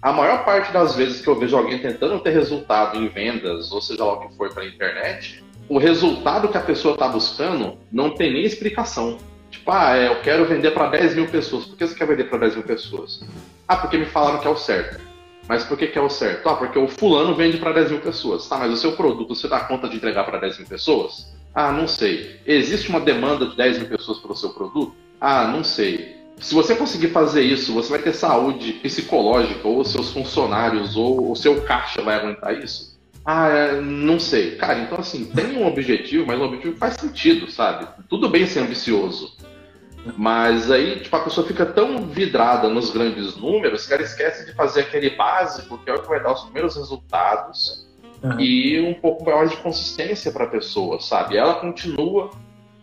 a maior parte das vezes que eu vejo alguém tentando ter resultado em vendas, ou seja lá o que for para a internet, o resultado que a pessoa está buscando não tem nem explicação. Tipo, ah, é, eu quero vender para 10 mil pessoas. Por que você quer vender para 10 mil pessoas? Ah, porque me falaram que é o certo. Mas por que, que é o certo? Ah, porque o fulano vende para 10 mil pessoas. Tá, mas o seu produto você dá conta de entregar para 10 mil pessoas? Ah, não sei. Existe uma demanda de 10 mil pessoas pelo seu produto? Ah, não sei se você conseguir fazer isso, você vai ter saúde psicológica, ou seus funcionários, ou o seu caixa vai aguentar isso? Ah, é, não sei. Cara, então assim, tem um objetivo, mas um objetivo faz sentido, sabe? Tudo bem ser ambicioso. Mas aí, tipo, a pessoa fica tão vidrada nos grandes números que ela esquece de fazer aquele básico, que é o que vai dar os primeiros resultados, uhum. e um pouco maior de consistência para a pessoa, sabe? Ela continua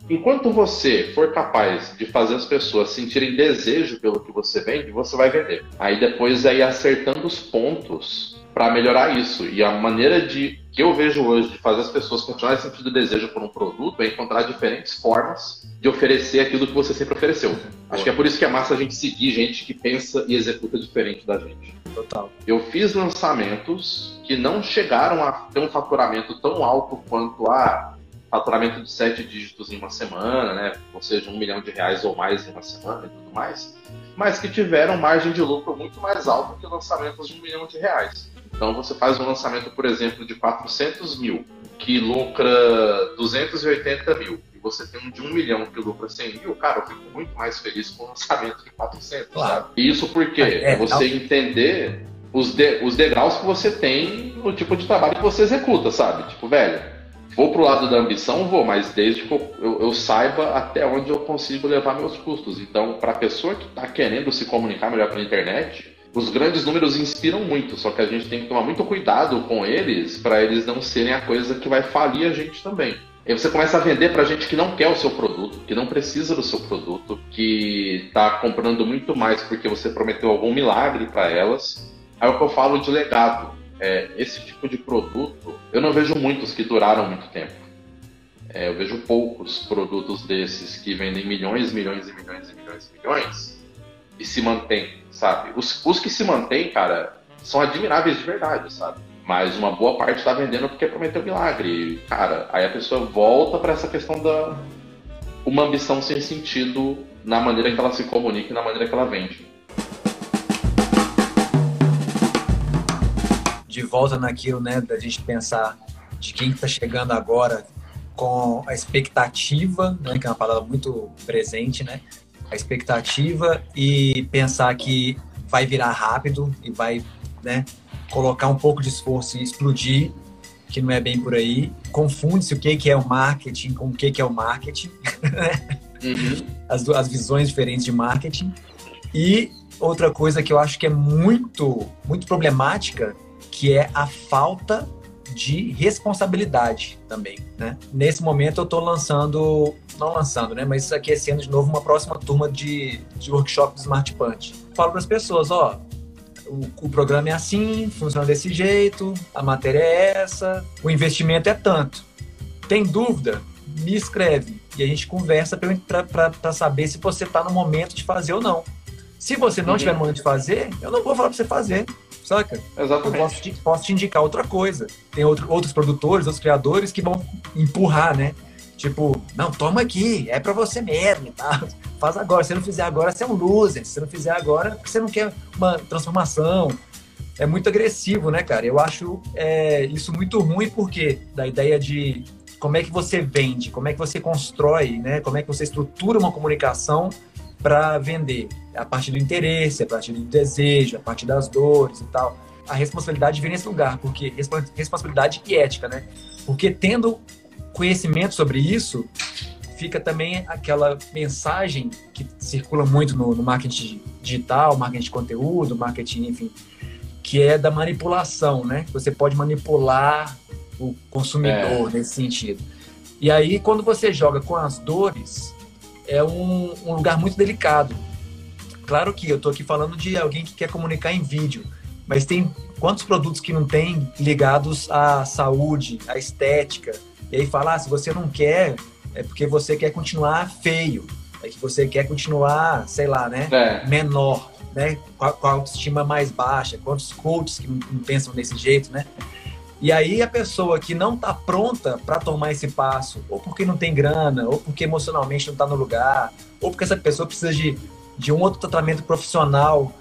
Enquanto você for capaz de fazer as pessoas sentirem desejo pelo que você vende, você vai vender. Aí depois é ir acertando os pontos para melhorar isso. E a maneira de que eu vejo hoje de fazer as pessoas continuarem sentindo desejo por um produto é encontrar diferentes formas de oferecer aquilo que você sempre ofereceu. Acho que é por isso que é massa a gente seguir gente que pensa e executa diferente da gente. Total. Eu fiz lançamentos que não chegaram a ter um faturamento tão alto quanto a faturamento de sete dígitos em uma semana, né? ou seja, um milhão de reais ou mais em uma semana e tudo mais, mas que tiveram margem de lucro muito mais alta que lançamentos de um milhão de reais. Então você faz um lançamento, por exemplo, de 400 mil, que lucra 280 mil, e você tem um de um milhão que lucra 100 mil, cara, eu fico muito mais feliz com o lançamento de 400, claro. sabe? E isso porque é, é você entender os, de, os degraus que você tem no tipo de trabalho que você executa, sabe? Tipo, velho, Vou pro lado da ambição, vou, mas desde que eu, eu, eu saiba até onde eu consigo levar meus custos. Então, para a pessoa que está querendo se comunicar melhor pela internet, os grandes números inspiram muito, só que a gente tem que tomar muito cuidado com eles para eles não serem a coisa que vai falir a gente também. Aí você começa a vender para gente que não quer o seu produto, que não precisa do seu produto, que está comprando muito mais porque você prometeu algum milagre para elas. Aí é o que eu falo de legado é, esse tipo de produto, eu não vejo muitos que duraram muito tempo. É, eu vejo poucos produtos desses que vendem milhões, milhões e milhões e milhões e milhões e se mantêm, sabe? Os, os que se mantêm, cara, são admiráveis de verdade, sabe? Mas uma boa parte está vendendo porque prometeu milagre. E, cara, aí a pessoa volta para essa questão da uma ambição sem sentido na maneira que ela se comunica e na maneira que ela vende. De volta naquilo, né, da gente pensar de quem está chegando agora com a expectativa, né, que é uma palavra muito presente, né, a expectativa e pensar que vai virar rápido e vai, né, colocar um pouco de esforço e explodir, que não é bem por aí. Confunde-se o que, que é o marketing com o que, que é o marketing, né? uhum. as, as visões diferentes de marketing. E outra coisa que eu acho que é muito, muito problemática que é a falta de responsabilidade também, né? Nesse momento eu estou lançando, não lançando, né? Mas aquecendo de novo uma próxima turma de, de workshop do Smart Punch. Falo para as pessoas, ó, o, o, programa é assim, funciona desse jeito, a matéria é essa, o investimento é tanto. Tem dúvida? Me escreve. e a gente conversa para saber se você está no momento de fazer ou não. Se você não uhum. tiver no momento de fazer, eu não vou falar para você fazer, saca? Exatamente. Eu posso te, posso te indicar outra coisa. Tem outro, outros produtores, outros criadores que vão empurrar, né? Tipo, não, toma aqui, é para você mesmo, tá? (laughs) Faz agora. Se não fizer agora, você é um loser. Se não fizer agora, você não quer uma transformação. É muito agressivo, né, cara? Eu acho é, isso muito ruim porque da ideia de como é que você vende, como é que você constrói, né? Como é que você estrutura uma comunicação para vender? A partir do interesse, a partir do desejo, a partir das dores e tal. A responsabilidade vem nesse lugar, porque responsabilidade e ética, né? Porque tendo conhecimento sobre isso, fica também aquela mensagem que circula muito no, no marketing digital, marketing de conteúdo, marketing, enfim, que é da manipulação, né? Você pode manipular o consumidor é. nesse sentido. E aí, quando você joga com as dores, é um, um lugar muito delicado. Claro que eu estou aqui falando de alguém que quer comunicar em vídeo, mas tem quantos produtos que não tem ligados à saúde, à estética, e aí falar, ah, se você não quer, é porque você quer continuar feio, é que você quer continuar, sei lá, né, é. menor, né, com a, com a, autoestima mais baixa, quantos coaches que não, não pensam desse jeito, né? E aí a pessoa que não está pronta para tomar esse passo, ou porque não tem grana, ou porque emocionalmente não está no lugar, ou porque essa pessoa precisa de, de um outro tratamento profissional,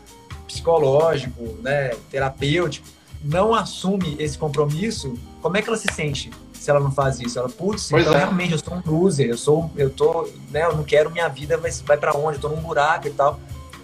psicológico, né, terapêutico, não assume esse compromisso, como é que ela se sente se ela não faz isso? Ela, putz, então é. realmente eu sou um loser, eu sou, eu tô, né, eu não quero minha vida, vai, vai para onde? Eu tô num buraco e tal.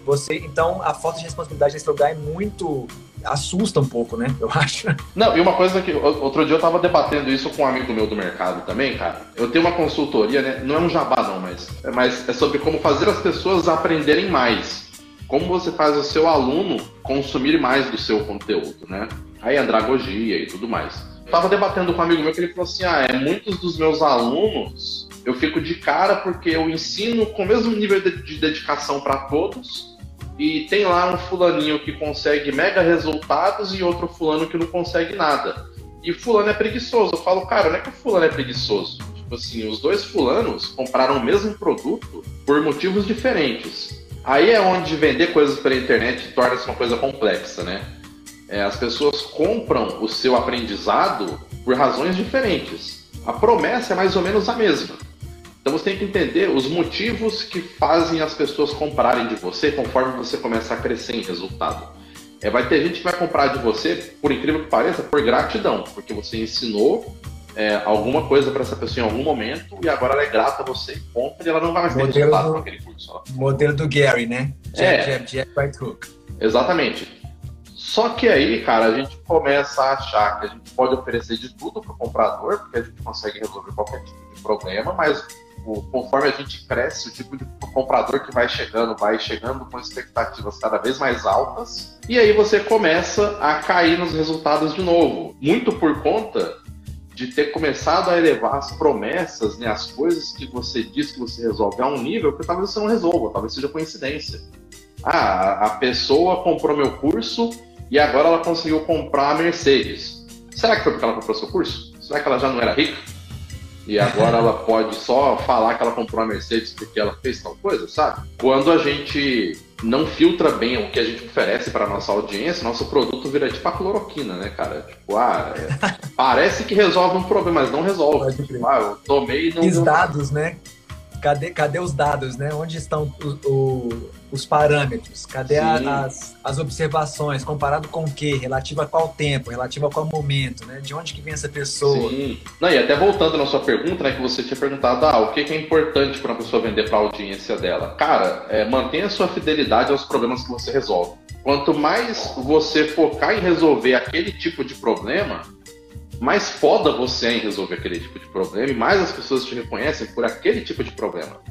Você, então, a falta de responsabilidade nesse lugar é muito assusta um pouco, né? Eu (laughs) acho. Não, e uma coisa que outro dia eu tava debatendo isso com um amigo meu do mercado também, cara. Eu tenho uma consultoria, né? Não é um jabá não, mas é, mas é sobre como fazer as pessoas aprenderem mais. Como você faz o seu aluno consumir mais do seu conteúdo, né? Aí andragogia e tudo mais tava debatendo com um amigo meu que ele falou assim: ah, é, muitos dos meus alunos eu fico de cara porque eu ensino com o mesmo nível de dedicação para todos e tem lá um fulaninho que consegue mega resultados e outro fulano que não consegue nada. E fulano é preguiçoso. Eu falo, cara, não é que o fulano é preguiçoso. Tipo assim, os dois fulanos compraram o mesmo produto por motivos diferentes. Aí é onde vender coisas pela internet torna-se uma coisa complexa, né? É, as pessoas compram o seu aprendizado por razões diferentes. A promessa é mais ou menos a mesma. Então você tem que entender os motivos que fazem as pessoas comprarem de você conforme você começa a crescer em resultado. É, vai ter gente que vai comprar de você, por incrível que pareça, por gratidão, porque você ensinou é, alguma coisa para essa pessoa em algum momento e agora ela é grata a você e compra e ela não vai mais ter resultado com aquele curso. Modelo do Gary, né? É, jab, jab, right hook. Exatamente. Só que aí, cara, a gente começa a achar que a gente pode oferecer de tudo para o comprador, porque a gente consegue resolver qualquer tipo de problema, mas conforme a gente cresce, o tipo de comprador que vai chegando, vai chegando com expectativas cada vez mais altas, e aí você começa a cair nos resultados de novo. Muito por conta de ter começado a elevar as promessas, né, as coisas que você diz que você resolve a um nível que talvez você não resolva, talvez seja coincidência. Ah, a pessoa comprou meu curso e agora ela conseguiu comprar a Mercedes. Será que foi porque ela comprou seu curso? Será que ela já não era rica? E agora ela pode só falar que ela comprou a Mercedes porque ela fez tal coisa, sabe? Quando a gente não filtra bem o que a gente oferece para nossa audiência, nosso produto vira tipo a cloroquina, né, cara? Tipo, ah, é, (laughs) parece que resolve um problema, mas não resolve. Tipo, ah, eu tomei e não. Os dados, né? Cadê, cadê os dados, né? Onde estão o, o, os parâmetros? Cadê a, as, as observações? Comparado com o quê? Relativo a qual tempo? Relativo a qual momento, né? De onde que vem essa pessoa? Sim. Não, e até voltando na sua pergunta, né? Que você tinha perguntado, ah, o que, que é importante para uma pessoa vender para a audiência dela? Cara, é, mantenha a sua fidelidade aos problemas que você resolve. Quanto mais você focar em resolver aquele tipo de problema, mais foda você é em resolver aquele tipo de problema e mais as pessoas te reconhecem por aquele tipo de problema.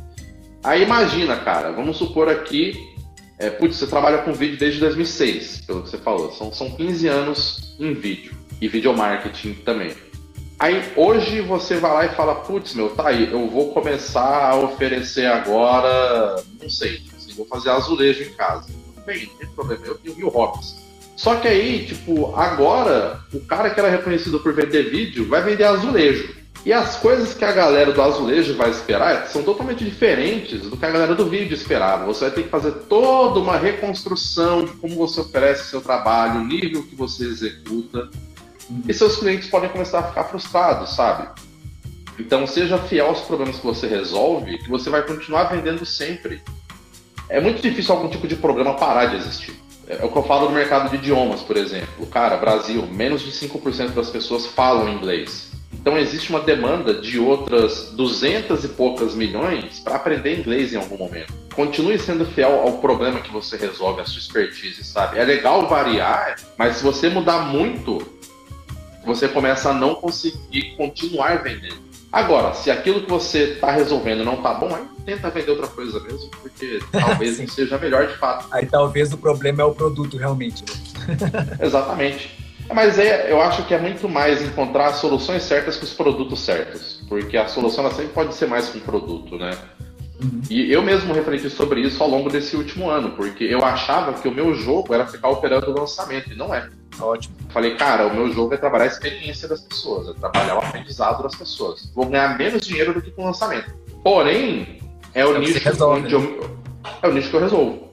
Aí imagina, cara, vamos supor aqui, é, putz, você trabalha com vídeo desde 2006, pelo que você falou, são, são 15 anos em vídeo e video marketing também. Aí hoje você vai lá e fala, putz, meu, tá aí, eu vou começar a oferecer agora, não sei, assim, vou fazer azulejo em casa. Bem, não tem problema, eu tenho mil hobbies. Só que aí, tipo, agora, o cara que era reconhecido por vender vídeo vai vender azulejo. E as coisas que a galera do azulejo vai esperar são totalmente diferentes do que a galera do vídeo esperava. Você vai ter que fazer toda uma reconstrução de como você oferece seu trabalho, o nível que você executa. E seus clientes podem começar a ficar frustrados, sabe? Então seja fiel aos problemas que você resolve, que você vai continuar vendendo sempre. É muito difícil algum tipo de problema parar de existir. É o que eu falo no mercado de idiomas, por exemplo. Cara, Brasil, menos de 5% das pessoas falam inglês. Então existe uma demanda de outras 200 e poucas milhões para aprender inglês em algum momento. Continue sendo fiel ao problema que você resolve, a sua expertise, sabe? É legal variar, mas se você mudar muito, você começa a não conseguir continuar vendendo. Agora, se aquilo que você está resolvendo não está bom, aí tenta vender outra coisa mesmo, porque (laughs) talvez não seja melhor de fato. Aí talvez o problema é o produto realmente. Né? Exatamente. Mas é, eu acho que é muito mais encontrar as soluções certas que os produtos certos, porque a solução ela sempre pode ser mais que um produto, né? Uhum. E eu mesmo refleti sobre isso ao longo desse último ano, porque eu achava que o meu jogo era ficar operando o lançamento, e não é. Ótimo. Falei, cara, o meu jogo é trabalhar a experiência das pessoas, é trabalhar o aprendizado das pessoas. Vou ganhar menos dinheiro do que com o lançamento. Porém, é o é nicho resolve, onde né? eu, é o nicho que eu resolvo.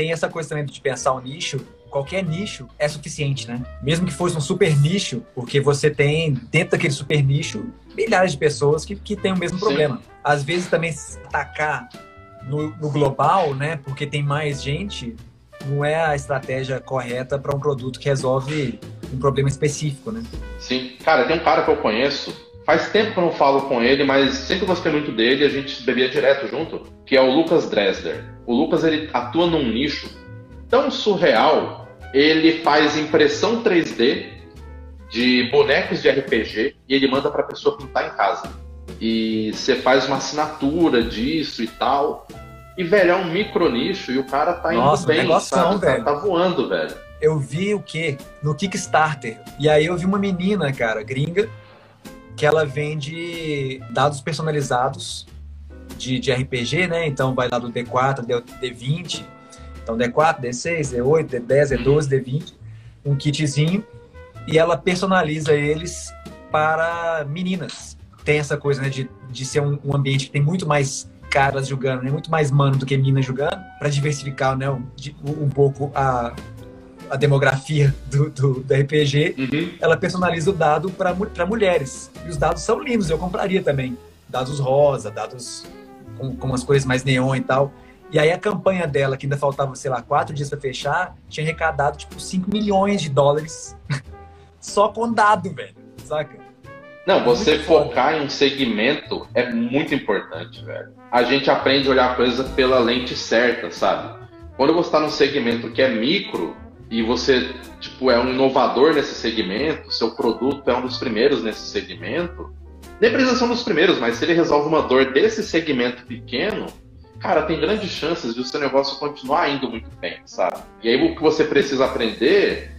Tem essa coisa também de pensar o nicho qualquer nicho é suficiente, né? Mesmo que fosse um super nicho, porque você tem dentro daquele super nicho milhares de pessoas que, que têm o mesmo Sim. problema. Às vezes também atacar no, no global, né? Porque tem mais gente, não é a estratégia correta para um produto que resolve um problema específico, né? Sim. Cara, tem um cara que eu conheço, faz tempo que eu não falo com ele, mas sempre gostei muito dele, a gente bebia direto junto, que é o Lucas Dresler. O Lucas, ele atua num nicho tão surreal, ele faz impressão 3D de bonecos de RPG e ele manda para a pessoa pintar em casa e você faz uma assinatura disso e tal. E, velho, é um micro nicho e o cara tá indo Nossa, bem, negoção, sabe? Velho. Tá, tá voando, velho. Eu vi o quê? No Kickstarter. E aí eu vi uma menina, cara, gringa, que ela vende dados personalizados de, de RPG, né? Então vai lá do D4, D20. Então D4, D6, D8, D10, D12, D20. Um kitzinho. E ela personaliza eles para meninas tem essa coisa, né, de, de ser um, um ambiente que tem muito mais caras jogando, né, muito mais mano do que minas jogando, para diversificar, né, um, um pouco a, a demografia do, do, do RPG, uhum. ela personaliza o dado para mulheres. E os dados são lindos, eu compraria também. Dados rosa, dados com, com umas cores mais neon e tal. E aí a campanha dela, que ainda faltava, sei lá, quatro dias para fechar, tinha arrecadado, tipo, 5 milhões de dólares (laughs) só com dado, velho, saca? Não, você focar em um segmento é muito importante, velho. A gente aprende a olhar a coisa pela lente certa, sabe? Quando você está num segmento que é micro e você, tipo, é um inovador nesse segmento, seu produto é um dos primeiros nesse segmento, nem precisa ser um dos primeiros, mas se ele resolve uma dor desse segmento pequeno, cara, tem grandes chances de o seu negócio continuar indo muito bem, sabe? E aí o que você precisa aprender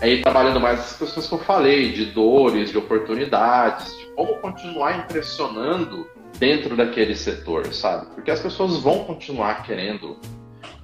aí trabalhando mais as questões que eu falei, de dores, de oportunidades, de como continuar impressionando dentro daquele setor, sabe? Porque as pessoas vão continuar querendo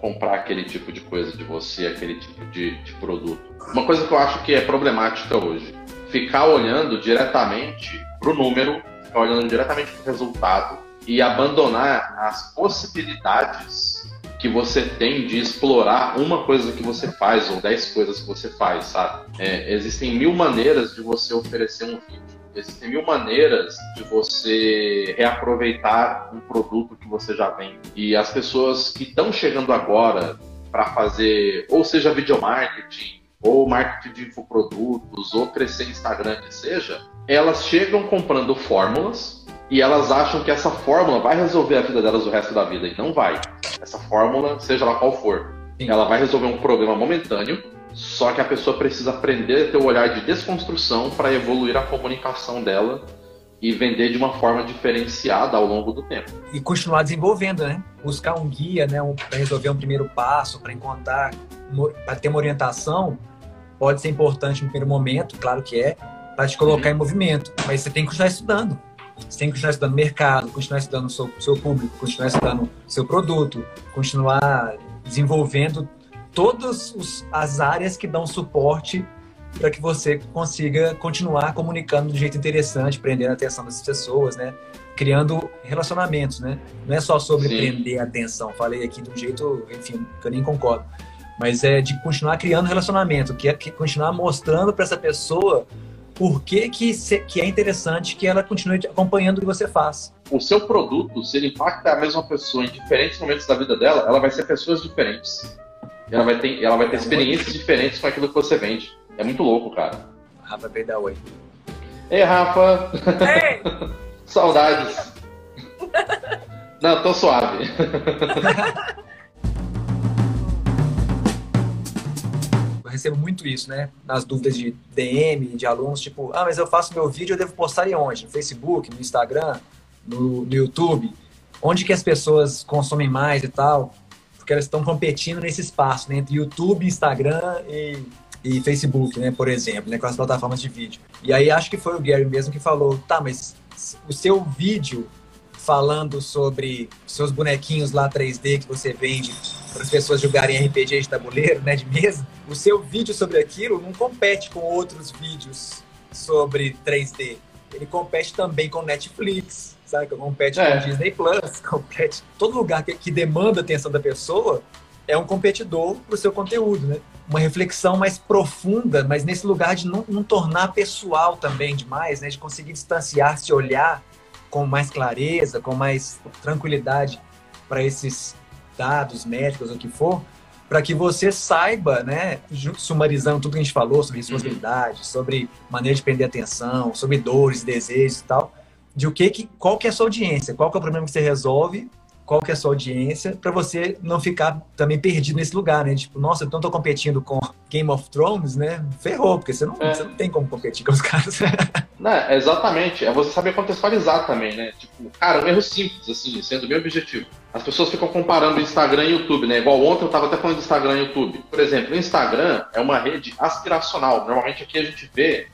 comprar aquele tipo de coisa de você, aquele tipo de, de produto. Uma coisa que eu acho que é problemática hoje, ficar olhando diretamente para o número, ficar olhando diretamente para o resultado e abandonar as possibilidades que você tem de explorar uma coisa que você faz ou dez coisas que você faz, sabe? É, existem mil maneiras de você oferecer um vídeo. Existem mil maneiras de você reaproveitar um produto que você já vende. E as pessoas que estão chegando agora para fazer, ou seja, videomarketing, ou marketing de infoprodutos, ou crescer Instagram, que seja, elas chegam comprando fórmulas e elas acham que essa fórmula vai resolver a vida delas o resto da vida. E não vai. Essa fórmula, seja lá qual for, Sim. ela vai resolver um problema momentâneo, só que a pessoa precisa aprender a ter o olhar de desconstrução para evoluir a comunicação dela e vender de uma forma diferenciada ao longo do tempo. E continuar desenvolvendo, né? Buscar um guia, né? Um, para resolver um primeiro passo, para encontrar, para ter uma orientação, pode ser importante no primeiro momento, claro que é, para te colocar uhum. em movimento. Mas você tem que continuar estudando. Você tem que continuar estudando mercado, continuar estudando o seu, seu público, continuar estudando seu produto, continuar desenvolvendo todas as áreas que dão suporte para que você consiga continuar comunicando de jeito interessante, prendendo a atenção das pessoas, né? Criando relacionamentos, né? Não é só sobre Sim. prender a atenção. Falei aqui de um jeito, enfim, que eu nem concordo. Mas é de continuar criando relacionamento, que é que continuar mostrando para essa pessoa por que, que, que é interessante que ela continue acompanhando o que você faz. O seu produto, se ele impacta a mesma pessoa em diferentes momentos da vida dela, ela vai ser pessoas diferentes. Ela vai ter, ela vai ter experiências diferentes com aquilo que você vende. É muito louco, cara. Rafa veio dar oi. Ei, Rafa! Ei! (laughs) Saudades! (laughs) Não, tô suave. (laughs) Eu recebo muito isso, né? Nas dúvidas de DM, de alunos, tipo, ah, mas eu faço meu vídeo, eu devo postar em onde? No Facebook, no Instagram, no, no YouTube? Onde que as pessoas consomem mais e tal? Porque elas estão competindo nesse espaço, né? Entre YouTube, Instagram e e Facebook, né, por exemplo, né, com as plataformas de vídeo. E aí acho que foi o Gary mesmo que falou, tá, mas o seu vídeo falando sobre seus bonequinhos lá 3D que você vende para as pessoas jogarem RPG de tabuleiro, né, de mesa, o seu vídeo sobre aquilo não compete com outros vídeos sobre 3D. Ele compete também com Netflix, sabe? Compete é. com Disney Plus, (laughs) compete todo lugar que, que demanda a atenção da pessoa é um competidor para o seu conteúdo, né? Uma reflexão mais profunda, mas nesse lugar de não, não tornar pessoal também demais, né? De conseguir distanciar, se olhar com mais clareza, com mais tranquilidade para esses dados médicos, o que for, para que você saiba, né, sumarizando tudo que a gente falou sobre responsabilidade, uhum. sobre maneira de prender atenção, sobre dores, desejos e tal, de o que, que qual que é a sua audiência, qual que é o problema que você resolve qual que é a sua audiência, para você não ficar também perdido nesse lugar, né? Tipo, nossa, então tô competindo com Game of Thrones, né? Ferrou, porque você não, é. você não tem como competir com os (laughs) caras. não, exatamente. É você saber contextualizar também, né? Tipo, cara, um erro simples, assim, sendo meu objetivo. As pessoas ficam comparando Instagram e YouTube, né? Igual ontem eu tava até falando de Instagram e YouTube. Por exemplo, o Instagram é uma rede aspiracional. Normalmente aqui a gente vê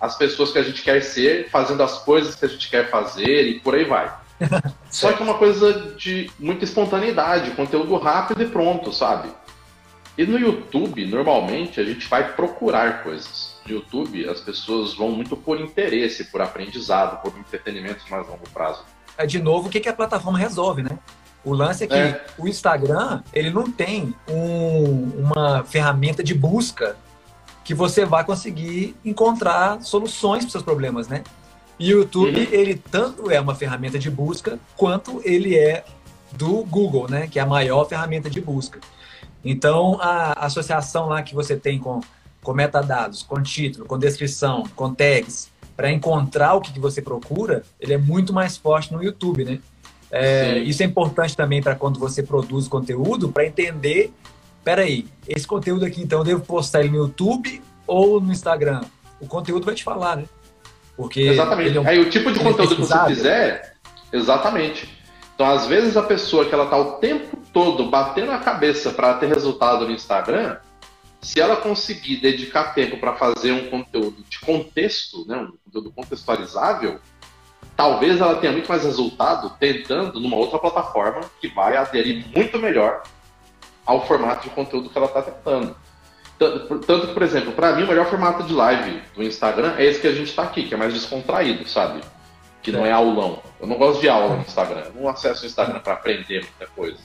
as pessoas que a gente quer ser fazendo as coisas que a gente quer fazer e por aí vai. (laughs) Só que é uma coisa de muita espontaneidade, conteúdo rápido e pronto, sabe? E no YouTube, normalmente, a gente vai procurar coisas. No YouTube, as pessoas vão muito por interesse, por aprendizado, por entretenimento de mais longo prazo. É de novo o que, que a plataforma resolve, né? O lance é que é. o Instagram, ele não tem um, uma ferramenta de busca que você vai conseguir encontrar soluções para seus problemas, né? E o YouTube, uhum. ele tanto é uma ferramenta de busca, quanto ele é do Google, né? Que é a maior ferramenta de busca. Então, a associação lá que você tem com, com metadados, com título, com descrição, com tags, para encontrar o que, que você procura, ele é muito mais forte no YouTube, né? É, isso é importante também para quando você produz conteúdo, para entender, peraí, esse conteúdo aqui, então, eu devo postar ele no YouTube ou no Instagram? O conteúdo vai te falar, né? Porque exatamente. É um... Aí o tipo de é conteúdo que você fizer, exatamente. Então, às vezes, a pessoa que ela tá o tempo todo batendo a cabeça para ter resultado no Instagram, se ela conseguir dedicar tempo para fazer um conteúdo de contexto, né, um conteúdo contextualizável, talvez ela tenha muito mais resultado tentando numa outra plataforma que vai aderir muito melhor ao formato de conteúdo que ela está tentando. Tanto que, por exemplo, para mim o melhor formato de live do Instagram é esse que a gente está aqui, que é mais descontraído, sabe? Que não é aulão. Eu não gosto de aula no Instagram. Eu não acesso o Instagram para aprender muita coisa.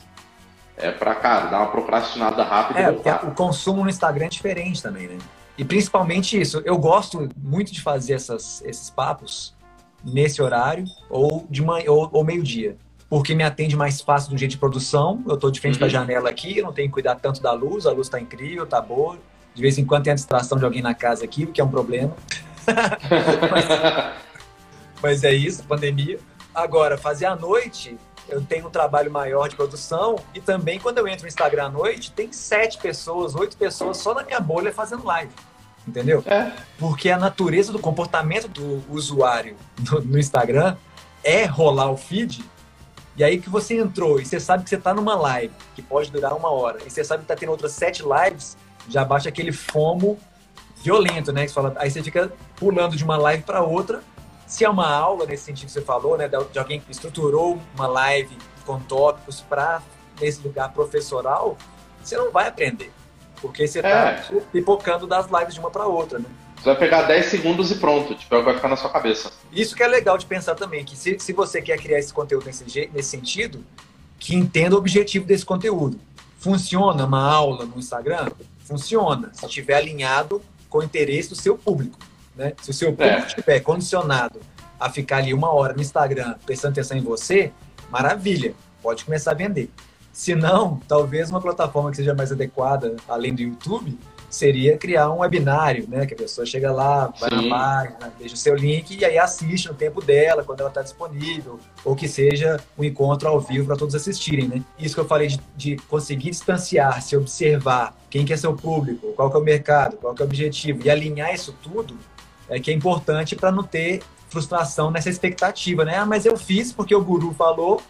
É para, cara, dar uma procrastinada rápida. É, porque o consumo no Instagram é diferente também, né? E principalmente isso, eu gosto muito de fazer essas, esses papos nesse horário ou de manhã ou, ou meio-dia porque me atende mais fácil do jeito de produção. Eu estou de frente uhum. para a janela aqui, eu não tenho que cuidar tanto da luz, a luz está incrível, está boa. De vez em quando tem a distração de alguém na casa aqui, o que é um problema. (laughs) mas, mas, é isso, pandemia. Agora, fazer à noite, eu tenho um trabalho maior de produção e também quando eu entro no Instagram à noite, tem sete pessoas, oito pessoas só na minha bolha fazendo live. Entendeu? É. Porque a natureza do comportamento do usuário no, no Instagram é rolar o feed e aí que você entrou e você sabe que você está numa live que pode durar uma hora e você sabe que está tendo outras sete lives, já baixa aquele fomo violento, né? Que você fala, aí você fica pulando de uma live para outra. Se é uma aula nesse sentido que você falou, né, de alguém que estruturou uma live com tópicos para nesse lugar professoral, você não vai aprender. Porque você tá é. pipocando das lives de uma para outra, né? Você vai pegar 10 segundos e pronto, tipo, vai ficar na sua cabeça. Isso que é legal de pensar também, que se, se você quer criar esse conteúdo nesse, nesse sentido, que entenda o objetivo desse conteúdo. Funciona uma aula no Instagram? Funciona, se estiver alinhado com o interesse do seu público. Né? Se o seu público é. estiver condicionado a ficar ali uma hora no Instagram prestando atenção em você, maravilha, pode começar a vender. Se não, talvez uma plataforma que seja mais adequada, além do YouTube, seria criar um webinário, né? Que a pessoa chega lá, vai Sim. na página, deixa o seu link e aí assiste no tempo dela, quando ela está disponível, ou que seja um encontro ao vivo para todos assistirem, né? Isso que eu falei de, de conseguir distanciar, se observar quem que é seu público, qual que é o mercado, qual que é o objetivo e alinhar isso tudo é que é importante para não ter frustração nessa expectativa, né? Ah, mas eu fiz porque o guru falou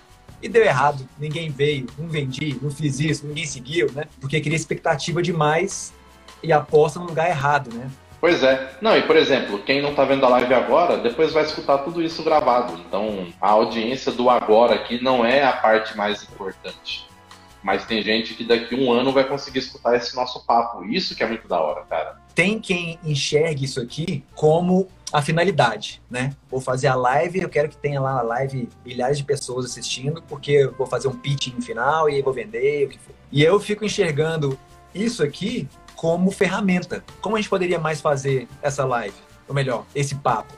e deu errado. Ninguém veio, não vendi, não fiz isso, ninguém seguiu, né? Porque queria expectativa demais e aposta no lugar errado, né? Pois é. Não, e por exemplo, quem não está vendo a live agora, depois vai escutar tudo isso gravado. Então, a audiência do agora aqui não é a parte mais importante. Mas tem gente que daqui a um ano vai conseguir escutar esse nosso papo. Isso que é muito da hora, cara. Tem quem enxergue isso aqui como a finalidade, né? Vou fazer a live, eu quero que tenha lá na live milhares de pessoas assistindo, porque eu vou fazer um pitch no final e vou vender, o que for. E eu fico enxergando isso aqui como ferramenta. Como a gente poderia mais fazer essa live? Ou melhor, esse papo?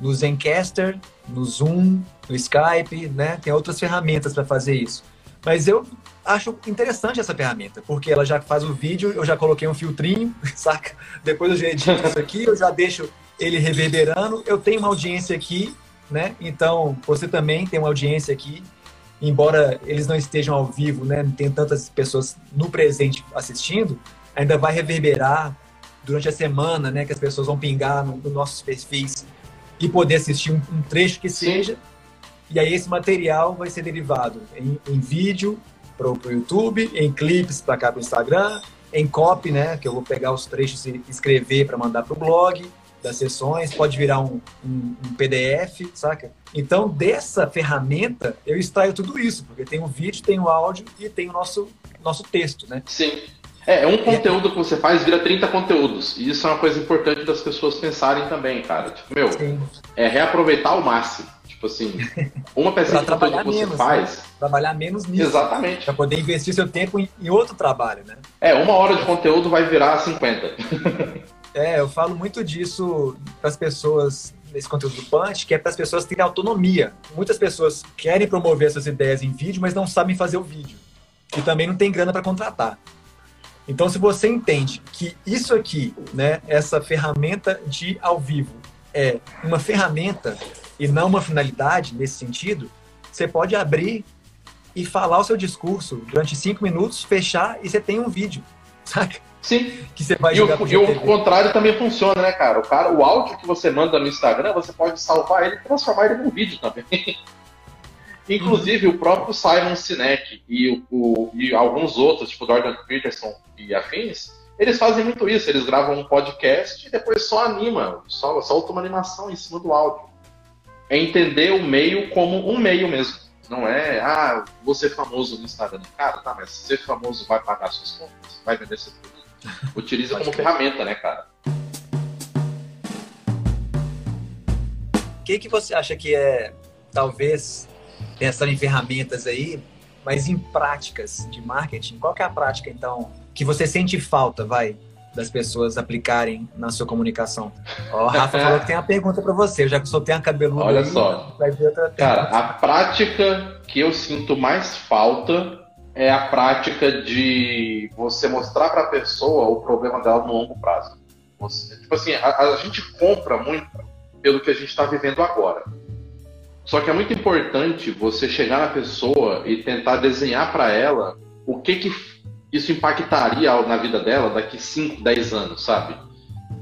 No Zencaster, no Zoom, no Skype, né? Tem outras ferramentas para fazer isso. Mas eu acho interessante essa ferramenta, porque ela já faz o vídeo, eu já coloquei um filtrinho, (laughs) saca? Depois eu já edito isso aqui, eu já deixo ele reverberando. Eu tenho uma audiência aqui, né? Então, você também tem uma audiência aqui. Embora eles não estejam ao vivo, né? Não tem tantas pessoas no presente assistindo, ainda vai reverberar durante a semana, né? Que as pessoas vão pingar nos no nossos perfis e poder assistir um, um trecho que seja. E aí esse material vai ser derivado em, em vídeo para o YouTube, em clipes para cá para o Instagram, em copy, né? Que eu vou pegar os trechos e escrever para mandar para o blog das sessões, pode virar um, um, um, PDF, saca? Então, dessa ferramenta, eu extraio tudo isso, porque tem o vídeo, tem o áudio e tem o nosso, nosso texto, né? Sim. É, é um conteúdo que você faz vira 30 conteúdos. E isso é uma coisa importante das pessoas pensarem também, cara. Tipo, meu, Sim. é reaproveitar ao máximo. Tipo assim, (laughs) uma peça de conteúdo que você menos, né? faz. Né? Trabalhar menos nisso. Exatamente. Para poder investir seu tempo em, em, outro trabalho, né? É, uma hora de conteúdo vai virar 50. (laughs) é, eu falo muito disso para as pessoas nesse conteúdo do Punch, que é para as pessoas terem autonomia. Muitas pessoas querem promover essas ideias em vídeo, mas não sabem fazer o vídeo. E também não tem grana para contratar. Então, se você entende que isso aqui, né, essa ferramenta de ao vivo, é uma ferramenta e não uma finalidade nesse sentido, você pode abrir e falar o seu discurso durante cinco minutos, fechar e você tem um vídeo, (laughs) saca? Sim. Que você vai e o, e o contrário também funciona, né, cara? O cara, o áudio que você manda no Instagram, você pode salvar ele e transformar ele num vídeo também. (laughs) Inclusive, o próprio Simon Sinek e, o, o, e alguns outros, tipo Jordan Peterson e afins, eles fazem muito isso. Eles gravam um podcast e depois só anima, só solta uma animação em cima do áudio. É entender o meio como um meio mesmo. Não é, ah, ser famoso no Instagram. Cara, tá, mas ser famoso vai pagar suas contas? Vai vender seu produto? Utiliza como ferramenta, né, cara? O que, que você acha que é, talvez, pensando em ferramentas aí, mas em práticas de marketing, qual que é a prática, então, que você sente falta, vai, das pessoas aplicarem na sua comunicação? Ó, o Rafa (laughs) falou que tem uma pergunta para você, já que só tem a cabeluda Olha aí, só. vai ver outra Cara, a prática que eu sinto mais falta é a prática de você mostrar para a pessoa o problema dela no longo prazo. Você, tipo assim, a, a gente compra muito pelo que a gente está vivendo agora. Só que é muito importante você chegar na pessoa e tentar desenhar para ela o que, que isso impactaria na vida dela daqui 5, 10 anos, sabe?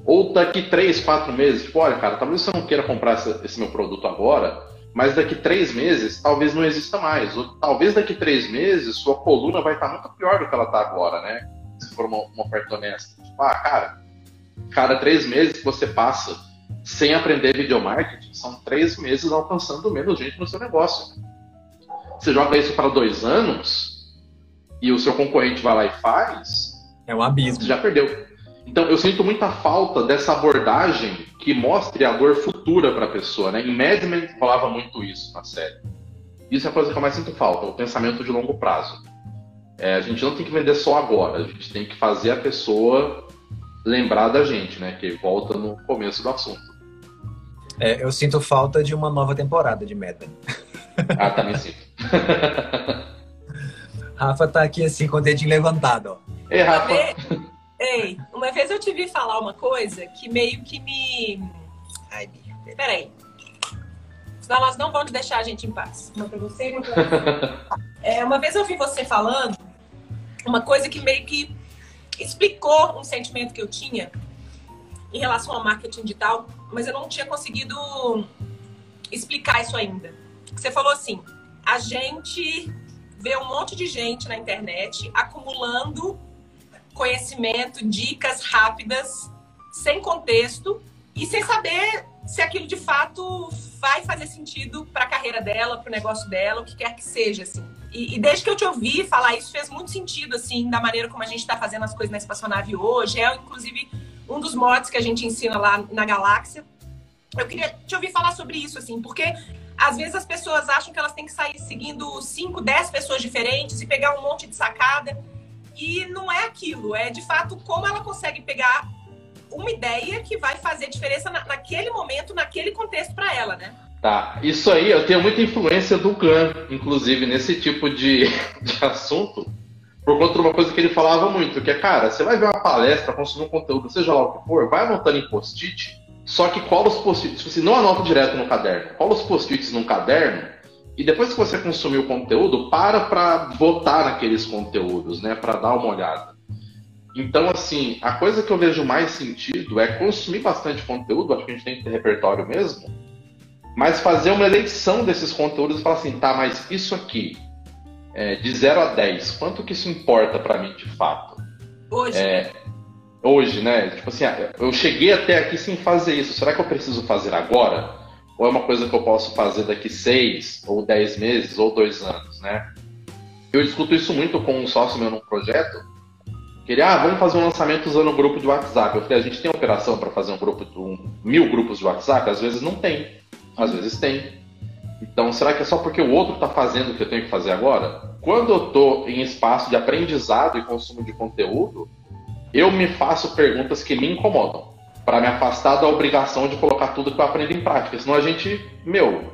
Ou daqui 3, 4 meses. Tipo, olha, cara, talvez você não queira comprar esse meu produto agora, mas daqui 3 meses talvez não exista mais. Ou talvez daqui 3 meses sua coluna vai estar muito pior do que ela está agora, né? Se for uma, uma oferta honesta. Tipo, ah, cara, cada 3 meses que você passa sem aprender videomarketing, são três meses alcançando menos gente no seu negócio. Você joga isso para dois anos e o seu concorrente vai lá e faz, É um abismo. Você já perdeu. Então, eu sinto muita falta dessa abordagem que mostre a dor futura para a pessoa, né? Em Mad Men falava muito isso na série. Isso é a coisa que eu mais sinto falta, o pensamento de longo prazo. É, a gente não tem que vender só agora, a gente tem que fazer a pessoa lembrar da gente, né? Que volta no começo do assunto. É, eu sinto falta de uma nova temporada de Mad Men. Ah, também sinto. (laughs) Rafa tá aqui assim com o dedinho levantado, ó. Ei, Rafa. Ei, uma vez eu te vi falar uma coisa que meio que me. Ai, peraí. Senão elas não vão te deixar a gente em paz. Uma pra você e uma pra você. (laughs) é, uma vez eu vi você falando uma coisa que meio que explicou um sentimento que eu tinha em relação ao marketing digital, mas eu não tinha conseguido explicar isso ainda. Você falou assim: a gente vê um monte de gente na internet acumulando conhecimento, dicas rápidas, sem contexto e sem saber se aquilo de fato vai fazer sentido para a carreira dela, para o negócio dela, o que quer que seja, assim. E, e, desde que eu te ouvi falar isso, fez muito sentido, assim, da maneira como a gente está fazendo as coisas na espaçonave hoje. É, inclusive, um dos mods que a gente ensina lá na Galáxia. Eu queria te ouvir falar sobre isso, assim, porque às vezes as pessoas acham que elas têm que sair seguindo 5, 10 pessoas diferentes e pegar um monte de sacada. E não é aquilo, é de fato como ela consegue pegar uma ideia que vai fazer diferença na, naquele momento, naquele contexto para ela, né? Tá, isso aí eu tenho muita influência do Gun, inclusive, nesse tipo de, (laughs) de assunto, por conta de uma coisa que ele falava muito, que é, cara, você vai ver uma palestra, consumir um conteúdo, seja lá o que for, vai anotando em post-it, só que cola os post-its, você não anota direto no caderno, cola os post-its num caderno, e depois que você consumir o conteúdo, para para votar naqueles conteúdos, né, para dar uma olhada. Então, assim, a coisa que eu vejo mais sentido é consumir bastante conteúdo, acho que a gente tem que ter repertório mesmo, mas fazer uma eleição desses conteúdos e falar assim, tá, mas isso aqui, é, de 0 a 10, quanto que isso importa para mim de fato? Hoje. É, hoje, né? Tipo assim, eu cheguei até aqui sem fazer isso, será que eu preciso fazer agora? Ou é uma coisa que eu posso fazer daqui 6, ou 10 meses, ou 2 anos, né? Eu discuto isso muito com um sócio meu num projeto, que ele, ah, vamos fazer um lançamento usando um grupo de WhatsApp. Eu falei, a gente tem operação para fazer um grupo um, mil grupos de WhatsApp? Às vezes não tem, às vezes tem. Então, será que é só porque o outro está fazendo o que eu tenho que fazer agora? Quando eu estou em espaço de aprendizado e consumo de conteúdo, eu me faço perguntas que me incomodam, para me afastar da obrigação de colocar tudo que eu aprendo em prática. Senão a gente, meu,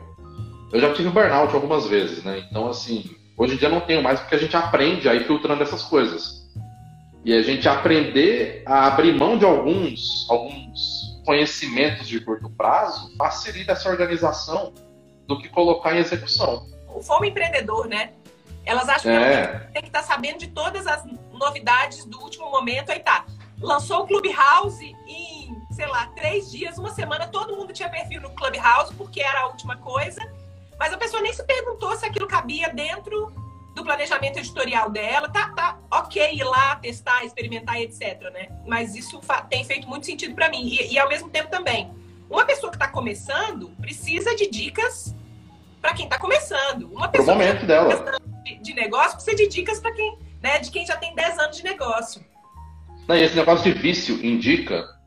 eu já tive burnout algumas vezes, né? Então, assim, hoje em dia não tenho mais porque a gente aprende aí filtrando essas coisas. E a gente aprender a abrir mão de alguns, alguns conhecimentos de curto prazo facilita essa organização do que colocar em execução. O fome empreendedor, né? Elas acham é. que tem que estar sabendo de todas as novidades do último momento. Aí tá, lançou o Clubhouse em, sei lá, três dias, uma semana, todo mundo tinha perfil no Clubhouse porque era a última coisa. Mas a pessoa nem se perguntou se aquilo cabia dentro do planejamento editorial dela. Tá, tá ok ir lá, testar, experimentar, etc. Né? Mas isso tem feito muito sentido para mim. E, e ao mesmo tempo também, uma pessoa que está começando precisa de dicas para quem está começando. Uma pessoa Pro momento que tá dela. De, de, negócio precisa de dicas para quem, né, de quem já tem 10 anos de negócio. Não, e esse negócio de vício indica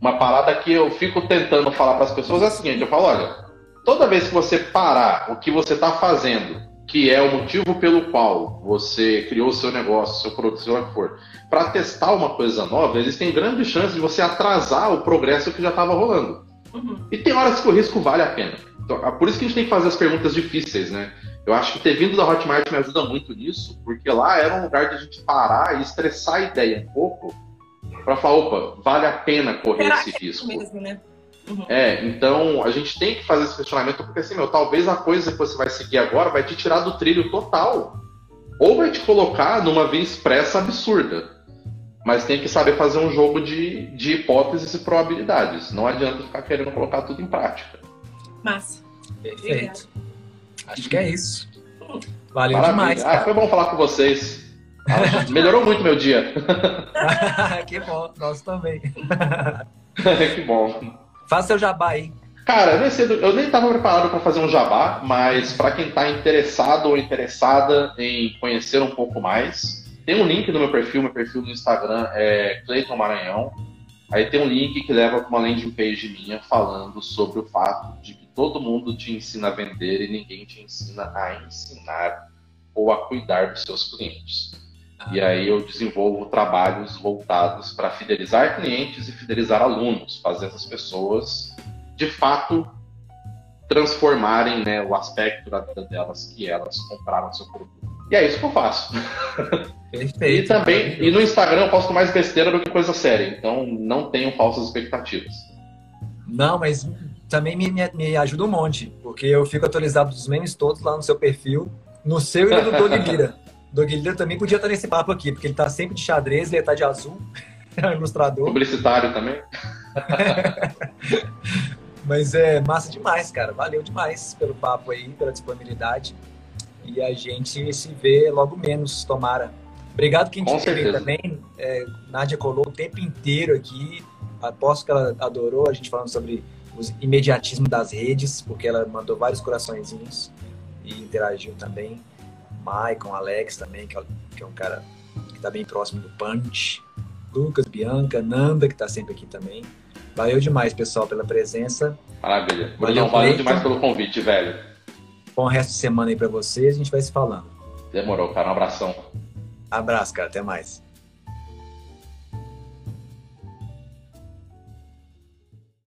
uma parada que eu fico tentando falar para as pessoas é a seguinte, eu falo, olha, toda vez que você parar o que você está fazendo, que é o motivo pelo qual você criou o seu negócio, seu produto, seja o que for, para testar uma coisa nova, existem grandes chances de você atrasar o progresso que já estava rolando. Uhum. E tem horas que o risco vale a pena. Então, é por isso que a gente tem que fazer as perguntas difíceis, né? Eu acho que ter vindo da Hotmart me ajuda muito nisso, porque lá era um lugar de a gente parar e estressar a ideia um pouco para falar, opa, vale a pena correr Será esse é risco. Mesmo, né? Uhum. É, então a gente tem que fazer esse questionamento, porque assim, meu, talvez a coisa que você vai seguir agora vai te tirar do trilho total. Ou vai te colocar numa via expressa absurda. Mas tem que saber fazer um jogo de, de hipóteses e probabilidades. Não adianta ficar querendo colocar tudo em prática. Massa. Perfeito. Acho que é isso. Valeu Maravilha. demais. Ah, foi bom falar com vocês. Ah, melhorou muito meu dia. (laughs) que bom, nós também. (laughs) que bom. Faça seu jabá aí. Cara, eu nem estava preparado para fazer um jabá, mas para quem está interessado ou interessada em conhecer um pouco mais, Tem um link no meu perfil, meu perfil no Instagram é Cleiton Maranhão. Aí tem um link que leva para uma landing page minha falando sobre o fato de que todo mundo te ensina a vender e ninguém te ensina a ensinar ou a cuidar dos seus clientes. E aí eu desenvolvo trabalhos voltados para fidelizar clientes e fidelizar alunos, fazer essas pessoas de fato transformarem né, o aspecto da vida delas que elas compraram seu produto. E é isso que eu faço. (laughs) Perfeito. E também, e no Instagram eu posto mais besteira do que coisa séria, então não tenho falsas expectativas. Não, mas também me, me, me ajuda um monte, porque eu fico atualizado dos memes todos lá no seu perfil, no seu e no do Lira. (laughs) Doug Lira também podia estar nesse papo aqui, porque ele tá sempre de xadrez, ele tá de azul, (laughs) é um ilustrador. Publicitário também. (laughs) Mas é massa demais, cara. Valeu demais pelo papo aí, pela disponibilidade. E a gente se vê logo menos, tomara. Obrigado quem te veio também. É, Nádia colou o tempo inteiro aqui. Aposto que ela adorou a gente falando sobre o imediatismo das redes, porque ela mandou vários coraçõezinhos e interagiu também. Maicon, Alex também, que é, que é um cara que está bem próximo do Punch. Lucas, Bianca, Nanda, que está sempre aqui também. Valeu demais, pessoal, pela presença. Maravilha. Valeu, Brunão, valeu demais pelo convite, velho. Bom resto de semana aí pra vocês. A gente vai se falando. Demorou, cara. Um abração. Abraço, cara. Até mais.